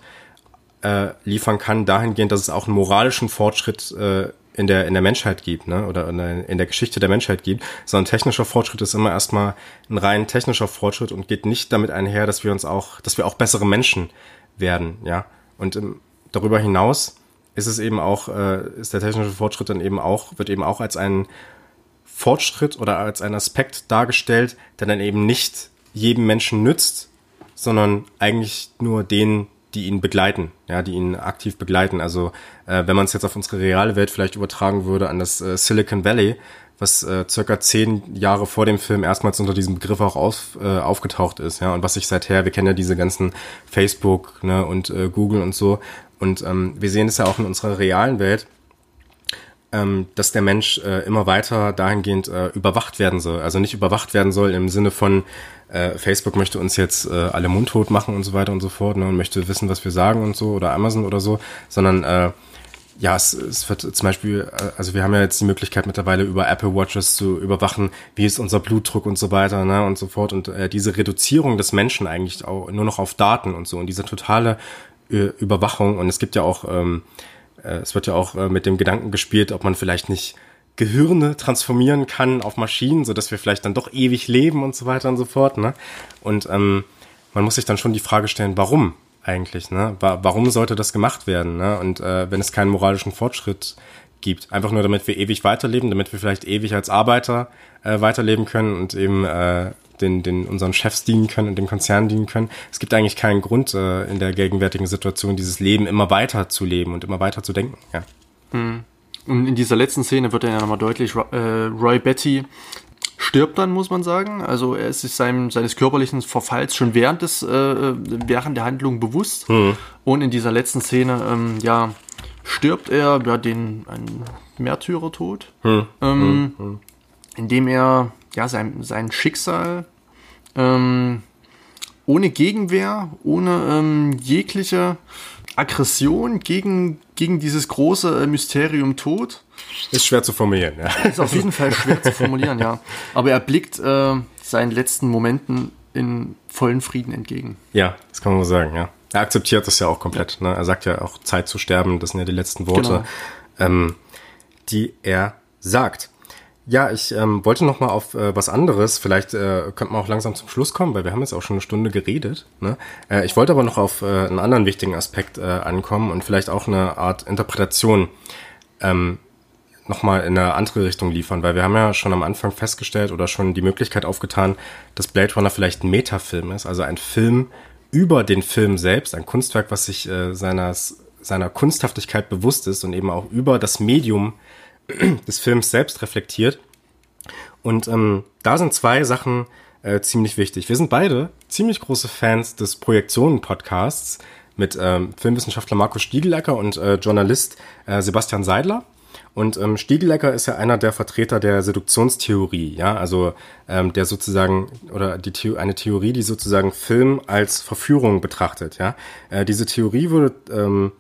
äh, liefern kann, dahingehend, dass es auch einen moralischen Fortschritt äh, in der, in der Menschheit gibt, ne? oder in der, in der Geschichte der Menschheit gibt, sondern technischer Fortschritt ist immer erstmal ein rein technischer Fortschritt und geht nicht damit einher, dass wir uns auch, dass wir auch bessere Menschen werden, ja. Und im, darüber hinaus ist es eben auch, äh, ist der technische Fortschritt dann eben auch, wird eben auch als ein Fortschritt oder als ein Aspekt dargestellt, der dann eben nicht jedem Menschen nützt, sondern eigentlich nur denen, die ihn begleiten, ja, die ihn aktiv begleiten. Also äh, wenn man es jetzt auf unsere reale Welt vielleicht übertragen würde an das äh, Silicon Valley, was äh, circa zehn Jahre vor dem Film erstmals unter diesem Begriff auch auf, äh, aufgetaucht ist, ja, und was sich seither, wir kennen ja diese ganzen Facebook ne, und äh, Google und so, und ähm, wir sehen es ja auch in unserer realen Welt, ähm, dass der Mensch äh, immer weiter dahingehend äh, überwacht werden soll. Also nicht überwacht werden soll im Sinne von, äh, Facebook möchte uns jetzt äh, alle mundtot machen und so weiter und so fort ne, und möchte wissen, was wir sagen und so oder Amazon oder so, sondern äh, ja, es, es wird zum Beispiel, äh, also wir haben ja jetzt die Möglichkeit mittlerweile über Apple Watches zu überwachen, wie ist unser Blutdruck und so weiter ne, und so fort. Und äh, diese Reduzierung des Menschen eigentlich auch nur noch auf Daten und so. Und diese totale äh, Überwachung. Und es gibt ja auch, ähm, äh, es wird ja auch äh, mit dem Gedanken gespielt, ob man vielleicht nicht Gehirne transformieren kann auf Maschinen, so dass wir vielleicht dann doch ewig leben und so weiter und so fort. Ne? Und ähm, man muss sich dann schon die Frage stellen, warum eigentlich? Ne? Warum sollte das gemacht werden? Ne? Und äh, wenn es keinen moralischen Fortschritt gibt, einfach nur damit wir ewig weiterleben, damit wir vielleicht ewig als Arbeiter äh, weiterleben können und eben äh, den, den unseren Chefs dienen können und dem Konzern dienen können. Es gibt eigentlich keinen Grund äh, in der gegenwärtigen Situation, dieses Leben immer weiter zu leben und immer weiter zu denken. Ja. Hm. Und in dieser letzten Szene wird ja nochmal deutlich, äh, Roy Betty stirbt dann, muss man sagen. Also er ist sich seinem, seines körperlichen Verfalls schon während, des, äh, während der Handlung bewusst. Mhm. Und in dieser letzten Szene, ähm, ja, stirbt er, ja, den, einen Märtyrertod, mhm. Ähm, mhm. indem er, ja, sein, sein Schicksal, ähm, ohne Gegenwehr, ohne ähm, jegliche Aggression gegen, gegen dieses große äh, Mysterium Tod. Ist schwer zu formulieren, ja. Ist auf jeden Fall schwer zu formulieren, ja. Aber er blickt äh, seinen letzten Momenten in vollen Frieden entgegen. Ja, das kann man so sagen, ja. Er akzeptiert das ja auch komplett. Ne? Er sagt ja auch Zeit zu sterben, das sind ja die letzten Worte, genau. ähm, die er sagt. Ja, ich ähm, wollte noch mal auf äh, was anderes. Vielleicht äh, könnte man auch langsam zum Schluss kommen, weil wir haben jetzt auch schon eine Stunde geredet. Ne? Äh, ich wollte aber noch auf äh, einen anderen wichtigen Aspekt äh, ankommen und vielleicht auch eine Art Interpretation ähm, noch mal in eine andere Richtung liefern, weil wir haben ja schon am Anfang festgestellt oder schon die Möglichkeit aufgetan, dass Blade Runner vielleicht ein Metafilm ist, also ein Film über den Film selbst, ein Kunstwerk, was sich äh, seines, seiner Kunsthaftigkeit bewusst ist und eben auch über das Medium des Films selbst reflektiert. Und ähm, da sind zwei Sachen äh, ziemlich wichtig. Wir sind beide ziemlich große Fans des Projektionen-Podcasts mit ähm, Filmwissenschaftler Markus Stiegelecker und äh, Journalist äh, Sebastian Seidler. Und ähm, Stiegelecker ist ja einer der Vertreter der Seduktionstheorie, ja, also ähm, der sozusagen oder die The eine Theorie, die sozusagen Film als Verführung betrachtet, ja. Äh, diese Theorie wurde ähm,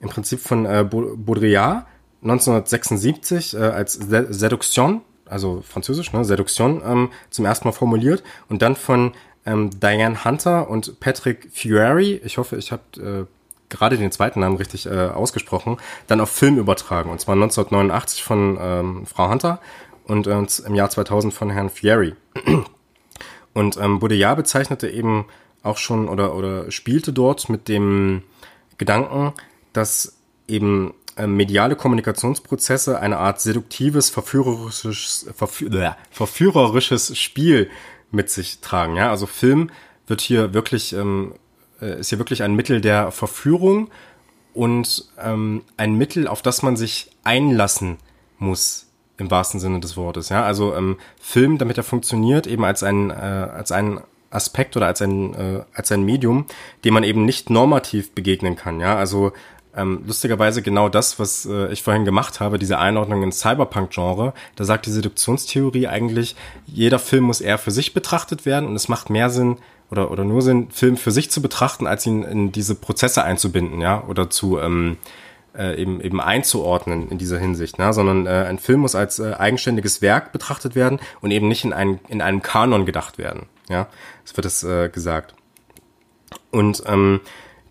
im Prinzip von äh, Baudrillard 1976 äh, als Seduction, also französisch, ne, Seduction, ähm, zum ersten Mal formuliert und dann von ähm, Diane Hunter und Patrick Fury, ich hoffe, ich habe äh, gerade den zweiten Namen richtig äh, ausgesprochen, dann auf Film übertragen. Und zwar 1989 von ähm, Frau Hunter und äh, im Jahr 2000 von Herrn Fury. Und ähm, Baudrillard bezeichnete eben auch schon oder, oder spielte dort mit dem Gedanken, dass eben mediale Kommunikationsprozesse eine Art seduktives, verführerisches, verfü äh, verführerisches Spiel mit sich tragen. Ja, also Film wird hier wirklich ähm, äh, ist hier wirklich ein Mittel der Verführung und ähm, ein Mittel, auf das man sich einlassen muss im wahrsten Sinne des Wortes. Ja, also ähm, Film, damit er funktioniert, eben als ein äh, als ein Aspekt oder als ein äh, als ein Medium, dem man eben nicht normativ begegnen kann. Ja, also ähm, lustigerweise genau das, was äh, ich vorhin gemacht habe, diese Einordnung ins Cyberpunk-Genre. Da sagt die Seduktionstheorie eigentlich, jeder Film muss eher für sich betrachtet werden und es macht mehr Sinn oder oder nur Sinn, Film für sich zu betrachten, als ihn in diese Prozesse einzubinden, ja, oder zu ähm, äh, eben, eben einzuordnen in dieser Hinsicht, ne? sondern äh, ein Film muss als äh, eigenständiges Werk betrachtet werden und eben nicht in, ein, in einem Kanon gedacht werden. Ja, es wird es äh, gesagt. Und ähm,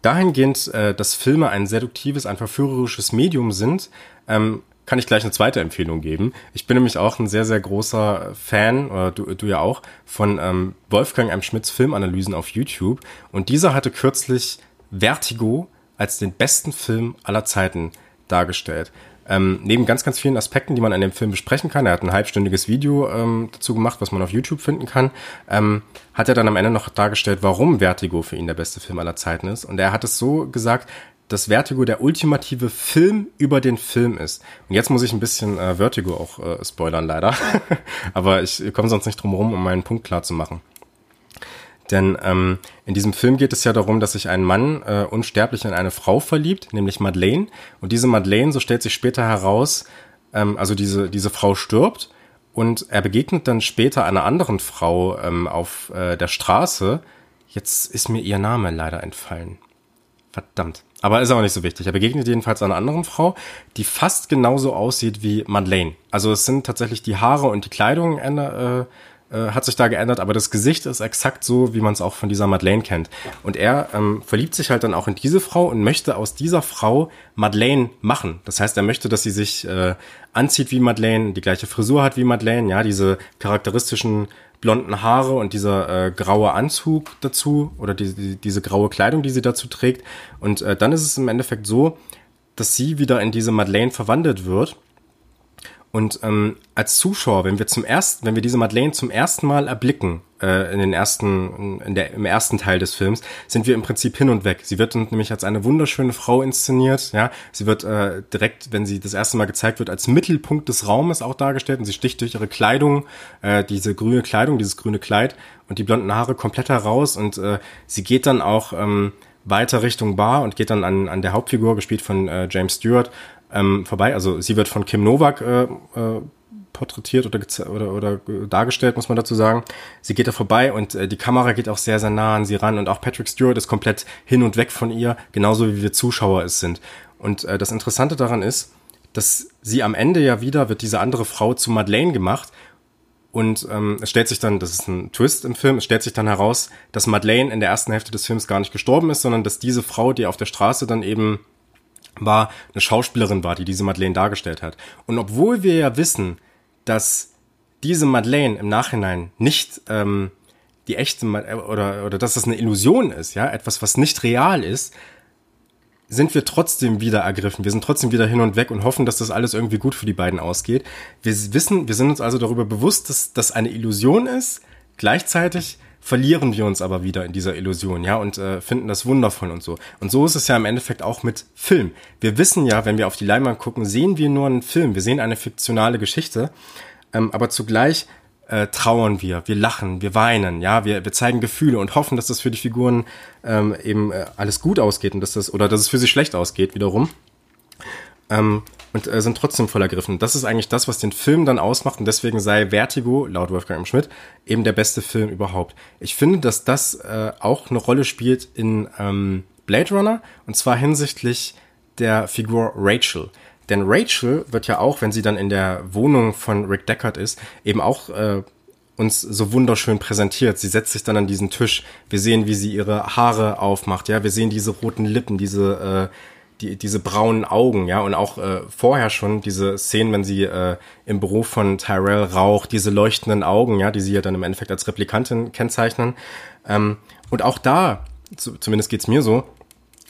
dahingehend, äh, dass Filme ein seduktives, ein verführerisches Medium sind, ähm, kann ich gleich eine zweite Empfehlung geben. Ich bin nämlich auch ein sehr, sehr großer Fan, oder du, du ja auch, von ähm, Wolfgang M. Schmidts Filmanalysen auf YouTube. Und dieser hatte kürzlich Vertigo als den besten Film aller Zeiten dargestellt. Ähm, neben ganz, ganz vielen Aspekten, die man an dem Film besprechen kann, er hat ein halbstündiges Video ähm, dazu gemacht, was man auf YouTube finden kann, ähm, hat er dann am Ende noch dargestellt, warum Vertigo für ihn der beste Film aller Zeiten ist. Und er hat es so gesagt, dass Vertigo der ultimative Film über den Film ist. Und jetzt muss ich ein bisschen äh, Vertigo auch äh, spoilern, leider. Aber ich komme sonst nicht drum herum, um meinen Punkt klar zu machen. Denn ähm, in diesem Film geht es ja darum, dass sich ein Mann äh, unsterblich in eine Frau verliebt, nämlich Madeleine. Und diese Madeleine, so stellt sich später heraus, ähm, also diese, diese Frau stirbt und er begegnet dann später einer anderen Frau ähm, auf äh, der Straße. Jetzt ist mir ihr Name leider entfallen. Verdammt. Aber ist auch nicht so wichtig. Er begegnet jedenfalls einer anderen Frau, die fast genauso aussieht wie Madeleine. Also es sind tatsächlich die Haare und die Kleidung äh, äh, hat sich da geändert, aber das Gesicht ist exakt so, wie man es auch von dieser Madeleine kennt. Und er ähm, verliebt sich halt dann auch in diese Frau und möchte aus dieser Frau Madeleine machen. Das heißt, er möchte, dass sie sich äh, anzieht wie Madeleine, die gleiche Frisur hat wie Madeleine, ja, diese charakteristischen blonden Haare und dieser äh, graue Anzug dazu oder die, die, diese graue Kleidung, die sie dazu trägt. Und äh, dann ist es im Endeffekt so, dass sie wieder in diese Madeleine verwandelt wird und ähm, als Zuschauer, wenn wir zum ersten, wenn wir diese Madeleine zum ersten Mal erblicken, äh, in den ersten, in der, im ersten Teil des Films, sind wir im Prinzip hin und weg. Sie wird nämlich als eine wunderschöne Frau inszeniert, ja. Sie wird äh, direkt, wenn sie das erste Mal gezeigt wird, als Mittelpunkt des Raumes auch dargestellt und sie sticht durch ihre Kleidung, äh, diese grüne Kleidung, dieses grüne Kleid und die blonden Haare komplett heraus und äh, sie geht dann auch ähm, weiter Richtung Bar und geht dann an, an der Hauptfigur, gespielt von äh, James Stewart, ähm, vorbei. Also sie wird von Kim Novak äh, äh, porträtiert oder, oder, oder dargestellt, muss man dazu sagen. Sie geht da vorbei und äh, die Kamera geht auch sehr, sehr nah an sie ran und auch Patrick Stewart ist komplett hin und weg von ihr, genauso wie wir Zuschauer es sind. Und äh, das Interessante daran ist, dass sie am Ende ja wieder wird diese andere Frau zu Madeleine gemacht und ähm, es stellt sich dann, das ist ein Twist im Film, es stellt sich dann heraus, dass Madeleine in der ersten Hälfte des Films gar nicht gestorben ist, sondern dass diese Frau, die auf der Straße dann eben war, eine Schauspielerin war, die diese Madeleine dargestellt hat. Und obwohl wir ja wissen, dass diese Madeleine im Nachhinein nicht ähm, die echte oder oder dass das eine Illusion ist, ja, etwas, was nicht real ist, sind wir trotzdem wieder ergriffen. Wir sind trotzdem wieder hin und weg und hoffen, dass das alles irgendwie gut für die beiden ausgeht. Wir wissen, wir sind uns also darüber bewusst, dass das eine Illusion ist. Gleichzeitig verlieren wir uns aber wieder in dieser Illusion, ja, und äh, finden das wundervoll und so. Und so ist es ja im Endeffekt auch mit Film. Wir wissen ja, wenn wir auf die Leinwand gucken, sehen wir nur einen Film, wir sehen eine fiktionale Geschichte, ähm, aber zugleich äh, trauern wir, wir lachen, wir weinen, ja, wir, wir zeigen Gefühle und hoffen, dass das für die Figuren ähm, eben äh, alles gut ausgeht und dass das oder dass es für sie schlecht ausgeht wiederum. Ähm, und äh, sind trotzdem voll ergriffen. Das ist eigentlich das, was den Film dann ausmacht und deswegen sei Vertigo, laut Wolfgang M. Schmidt, eben der beste Film überhaupt. Ich finde, dass das äh, auch eine Rolle spielt in ähm, Blade Runner und zwar hinsichtlich der Figur Rachel. Denn Rachel wird ja auch, wenn sie dann in der Wohnung von Rick Deckard ist, eben auch äh, uns so wunderschön präsentiert. Sie setzt sich dann an diesen Tisch. Wir sehen, wie sie ihre Haare aufmacht. Ja, wir sehen diese roten Lippen, diese äh, die, diese braunen Augen, ja, und auch äh, vorher schon diese Szenen, wenn sie äh, im Büro von Tyrell raucht, diese leuchtenden Augen, ja, die sie ja dann im Endeffekt als Replikantin kennzeichnen. Ähm, und auch da, zu, zumindest geht's mir so,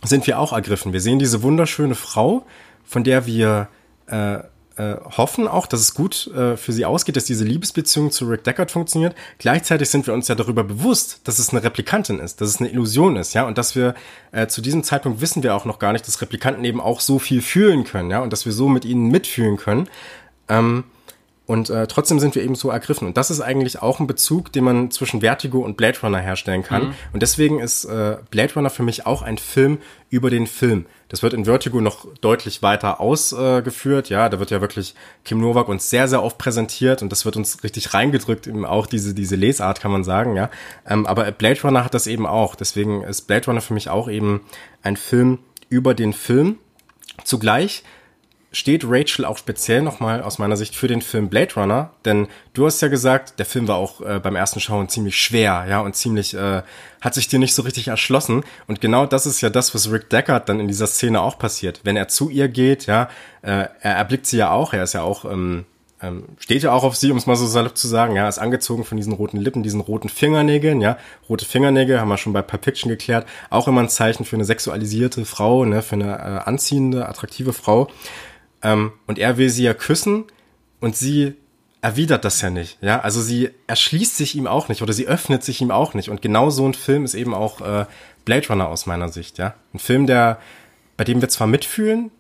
sind wir auch ergriffen. Wir sehen diese wunderschöne Frau, von der wir äh, äh, hoffen auch, dass es gut äh, für sie ausgeht, dass diese Liebesbeziehung zu Rick Deckard funktioniert. Gleichzeitig sind wir uns ja darüber bewusst, dass es eine Replikantin ist, dass es eine Illusion ist, ja, und dass wir äh, zu diesem Zeitpunkt wissen wir auch noch gar nicht, dass Replikanten eben auch so viel fühlen können, ja, und dass wir so mit ihnen mitfühlen können. Ähm, und äh, trotzdem sind wir eben so ergriffen. Und das ist eigentlich auch ein Bezug, den man zwischen Vertigo und Blade Runner herstellen kann. Mhm. Und deswegen ist äh, Blade Runner für mich auch ein Film über den Film. Das wird in Vertigo noch deutlich weiter ausgeführt. Äh, ja, da wird ja wirklich Kim Novak uns sehr, sehr oft präsentiert und das wird uns richtig reingedrückt, eben auch diese, diese Lesart, kann man sagen, ja. Ähm, aber Blade Runner hat das eben auch. Deswegen ist Blade Runner für mich auch eben ein Film über den Film. Zugleich steht Rachel auch speziell nochmal aus meiner Sicht für den Film Blade Runner, denn du hast ja gesagt, der Film war auch äh, beim ersten Schauen ziemlich schwer, ja, und ziemlich, äh, hat sich dir nicht so richtig erschlossen. Und genau das ist ja das, was Rick Deckard dann in dieser Szene auch passiert. Wenn er zu ihr geht, ja, äh, er erblickt sie ja auch, er ist ja auch, ähm, ähm, steht ja auch auf sie, um es mal so salopp zu sagen, ja, ist angezogen von diesen roten Lippen, diesen roten Fingernägeln, ja, rote Fingernägel, haben wir schon bei Pulp Fiction geklärt, auch immer ein Zeichen für eine sexualisierte Frau, ne, für eine äh, anziehende, attraktive Frau. Ähm, und er will sie ja küssen und sie erwidert das ja nicht. Ja, also sie erschließt sich ihm auch nicht oder sie öffnet sich ihm auch nicht. Und genau so ein Film ist eben auch äh, Blade Runner aus meiner Sicht. Ja, ein Film, der bei dem wir zwar mitfühlen,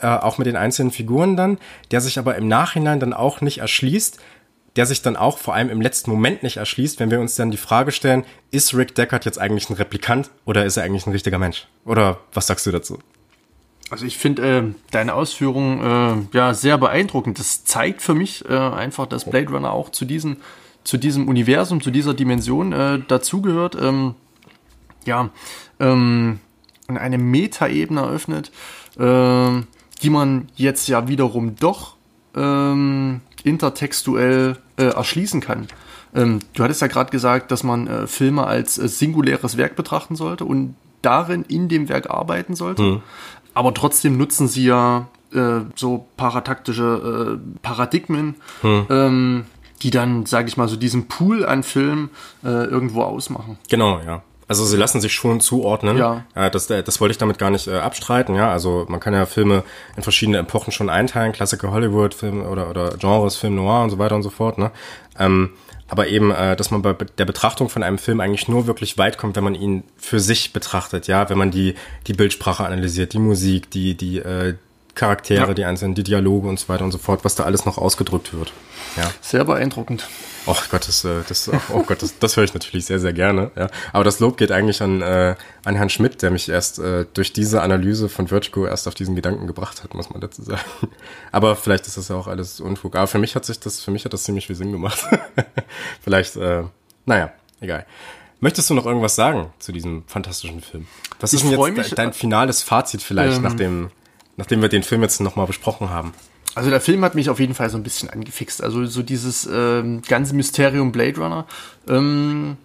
äh, auch mit den einzelnen Figuren dann, der sich aber im Nachhinein dann auch nicht erschließt, der sich dann auch vor allem im letzten Moment nicht erschließt, wenn wir uns dann die Frage stellen, ist Rick Deckard jetzt eigentlich ein Replikant oder ist er eigentlich ein richtiger Mensch? Oder was sagst du dazu? Also ich finde äh, deine Ausführungen äh, ja sehr beeindruckend. Das zeigt für mich äh, einfach, dass Blade Runner auch zu diesem zu diesem Universum, zu dieser Dimension äh, dazugehört. Ähm, ja, ähm, eine Metaebene eröffnet, äh, die man jetzt ja wiederum doch ähm, intertextuell äh, erschließen kann. Ähm, du hattest ja gerade gesagt, dass man äh, Filme als singuläres Werk betrachten sollte und darin in dem Werk arbeiten sollte. Mhm. Aber trotzdem nutzen sie ja äh, so parataktische äh, Paradigmen, hm. ähm, die dann, sage ich mal, so diesen Pool an Filmen äh, irgendwo ausmachen. Genau, ja. Also sie lassen sich schon zuordnen. Ja. das, das wollte ich damit gar nicht äh, abstreiten. Ja, also man kann ja Filme in verschiedene Epochen schon einteilen, Klassiker Hollywood, Film oder oder Genres, Film Noir und so weiter und so fort. Ne? Ähm, aber eben, äh, dass man bei der Betrachtung von einem Film eigentlich nur wirklich weit kommt, wenn man ihn für sich betrachtet, ja, wenn man die, die Bildsprache analysiert, die Musik, die, die äh, Charaktere, ja. die einzelnen, die Dialoge und so weiter und so fort, was da alles noch ausgedrückt wird. Ja. Sehr beeindruckend. Oh Gott, das, äh, das, oh Gott, das, das höre ich natürlich sehr, sehr gerne. Ja. Aber das Lob geht eigentlich an, äh, an Herrn Schmidt, der mich erst äh, durch diese Analyse von Vertigo erst auf diesen Gedanken gebracht hat, muss man dazu sagen. Aber vielleicht ist das ja auch alles Unfug. Aber für mich hat sich das, für mich hat das ziemlich viel Sinn gemacht. vielleicht, äh, naja, egal. Möchtest du noch irgendwas sagen zu diesem fantastischen Film? Was ist denn jetzt mich, dein finales Fazit vielleicht, ähm, nachdem, nachdem wir den Film jetzt nochmal besprochen haben? Also der Film hat mich auf jeden Fall so ein bisschen angefixt. Also so dieses ähm, ganze Mysterium Blade Runner ähm,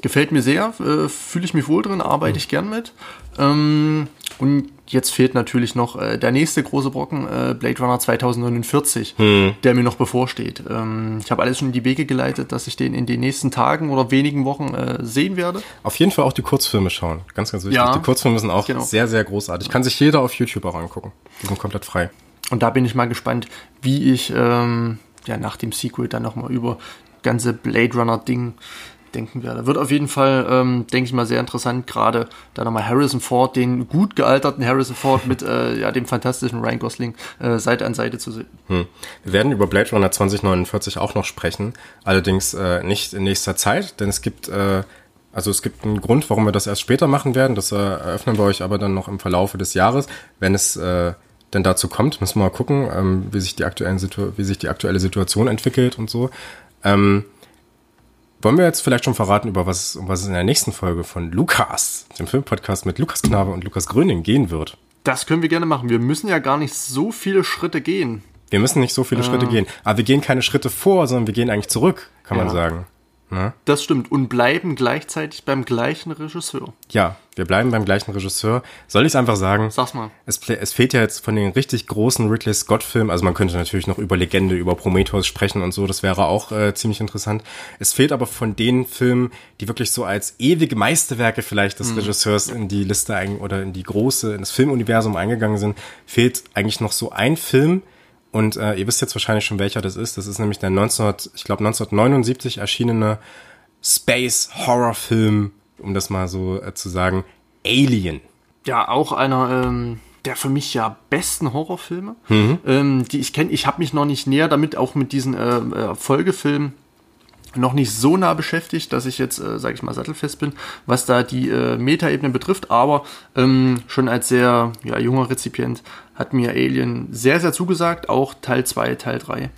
gefällt mir sehr, äh, fühle ich mich wohl drin, arbeite mhm. ich gern mit. Ähm, und jetzt fehlt natürlich noch äh, der nächste große Brocken, äh, Blade Runner 2049, mhm. der mir noch bevorsteht. Ähm, ich habe alles schon in die Wege geleitet, dass ich den in den nächsten Tagen oder wenigen Wochen äh, sehen werde. Auf jeden Fall auch die Kurzfilme schauen. Ganz, ganz wichtig. Ja, die Kurzfilme sind auch genau. sehr, sehr großartig. Kann sich jeder auf YouTube auch angucken. Die sind komplett frei. Und da bin ich mal gespannt, wie ich ähm, ja, nach dem Sequel dann nochmal über ganze Blade Runner-Ding denken werde. Wird auf jeden Fall, ähm, denke ich mal, sehr interessant, gerade da nochmal Harrison Ford, den gut gealterten Harrison Ford mit äh, ja, dem fantastischen Ryan Gosling äh, Seite an Seite zu sehen. Hm. Wir werden über Blade Runner 2049 auch noch sprechen, allerdings äh, nicht in nächster Zeit, denn es gibt äh, also es gibt einen Grund, warum wir das erst später machen werden. Das äh, eröffnen wir euch aber dann noch im Verlaufe des Jahres, wenn es äh, denn dazu kommt. Müssen wir mal gucken, ähm, wie, sich die aktuellen wie sich die aktuelle Situation entwickelt und so. Ähm, wollen wir jetzt vielleicht schon verraten, über was, um was es in der nächsten Folge von Lukas, dem Filmpodcast mit Lukas Knabe und Lukas Gröning gehen wird? Das können wir gerne machen. Wir müssen ja gar nicht so viele Schritte gehen. Wir müssen nicht so viele äh. Schritte gehen. Aber wir gehen keine Schritte vor, sondern wir gehen eigentlich zurück, kann ja. man sagen. Ne? Das stimmt. Und bleiben gleichzeitig beim gleichen Regisseur. Ja, wir bleiben beim gleichen Regisseur. Soll ich es einfach sagen? Sag's mal. Es, es, fehlt ja jetzt von den richtig großen Ridley Scott-Filmen, also man könnte natürlich noch über Legende, über Prometheus sprechen und so, das wäre auch äh, ziemlich interessant. Es fehlt aber von den Filmen, die wirklich so als ewige Meisterwerke vielleicht des mhm. Regisseurs in die Liste ein, oder in die große, in das Filmuniversum eingegangen sind, fehlt eigentlich noch so ein Film, und äh, ihr wisst jetzt wahrscheinlich schon, welcher das ist. Das ist nämlich der 19, ich glaube 1979 erschienene Space Horror Film, um das mal so äh, zu sagen, Alien. Ja, auch einer ähm, der für mich ja besten Horrorfilme, mhm. ähm, die ich kenne. Ich habe mich noch nicht näher damit, auch mit diesen äh, äh Folgefilmen noch nicht so nah beschäftigt, dass ich jetzt, äh, sage ich mal, sattelfest bin, was da die äh, Metaebene betrifft, aber ähm, schon als sehr ja, junger Rezipient hat mir Alien sehr, sehr zugesagt, auch Teil 2, Teil 3.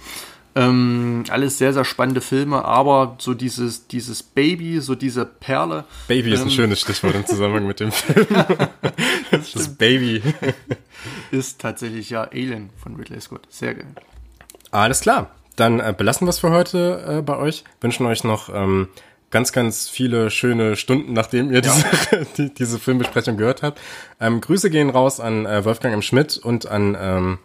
Ähm, alles sehr, sehr spannende Filme, aber so dieses, dieses Baby, so diese Perle. Baby ist ähm, ein schönes Stichwort im Zusammenhang mit dem Film. das, das Baby. ist tatsächlich ja Alien von Ridley Scott. Sehr geil. Alles klar dann äh, belassen wir es für heute äh, bei euch. Wünschen euch noch ähm, ganz, ganz viele schöne Stunden, nachdem ihr diese, die, diese Filmbesprechung gehört habt. Ähm, Grüße gehen raus an äh, Wolfgang M. Schmidt und an ähm,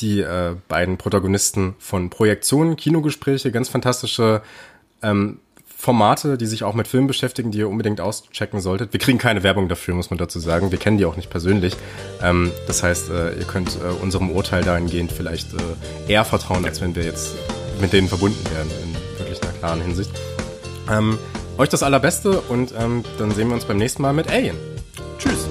die äh, beiden Protagonisten von Projektionen, Kinogespräche, ganz fantastische ähm, Formate, die sich auch mit Filmen beschäftigen, die ihr unbedingt auschecken solltet. Wir kriegen keine Werbung dafür, muss man dazu sagen. Wir kennen die auch nicht persönlich. Ähm, das heißt, äh, ihr könnt äh, unserem Urteil dahingehend vielleicht äh, eher vertrauen, als wenn wir jetzt mit denen verbunden werden, in wirklich einer klaren Hinsicht. Ähm, euch das Allerbeste und ähm, dann sehen wir uns beim nächsten Mal mit Alien. Tschüss.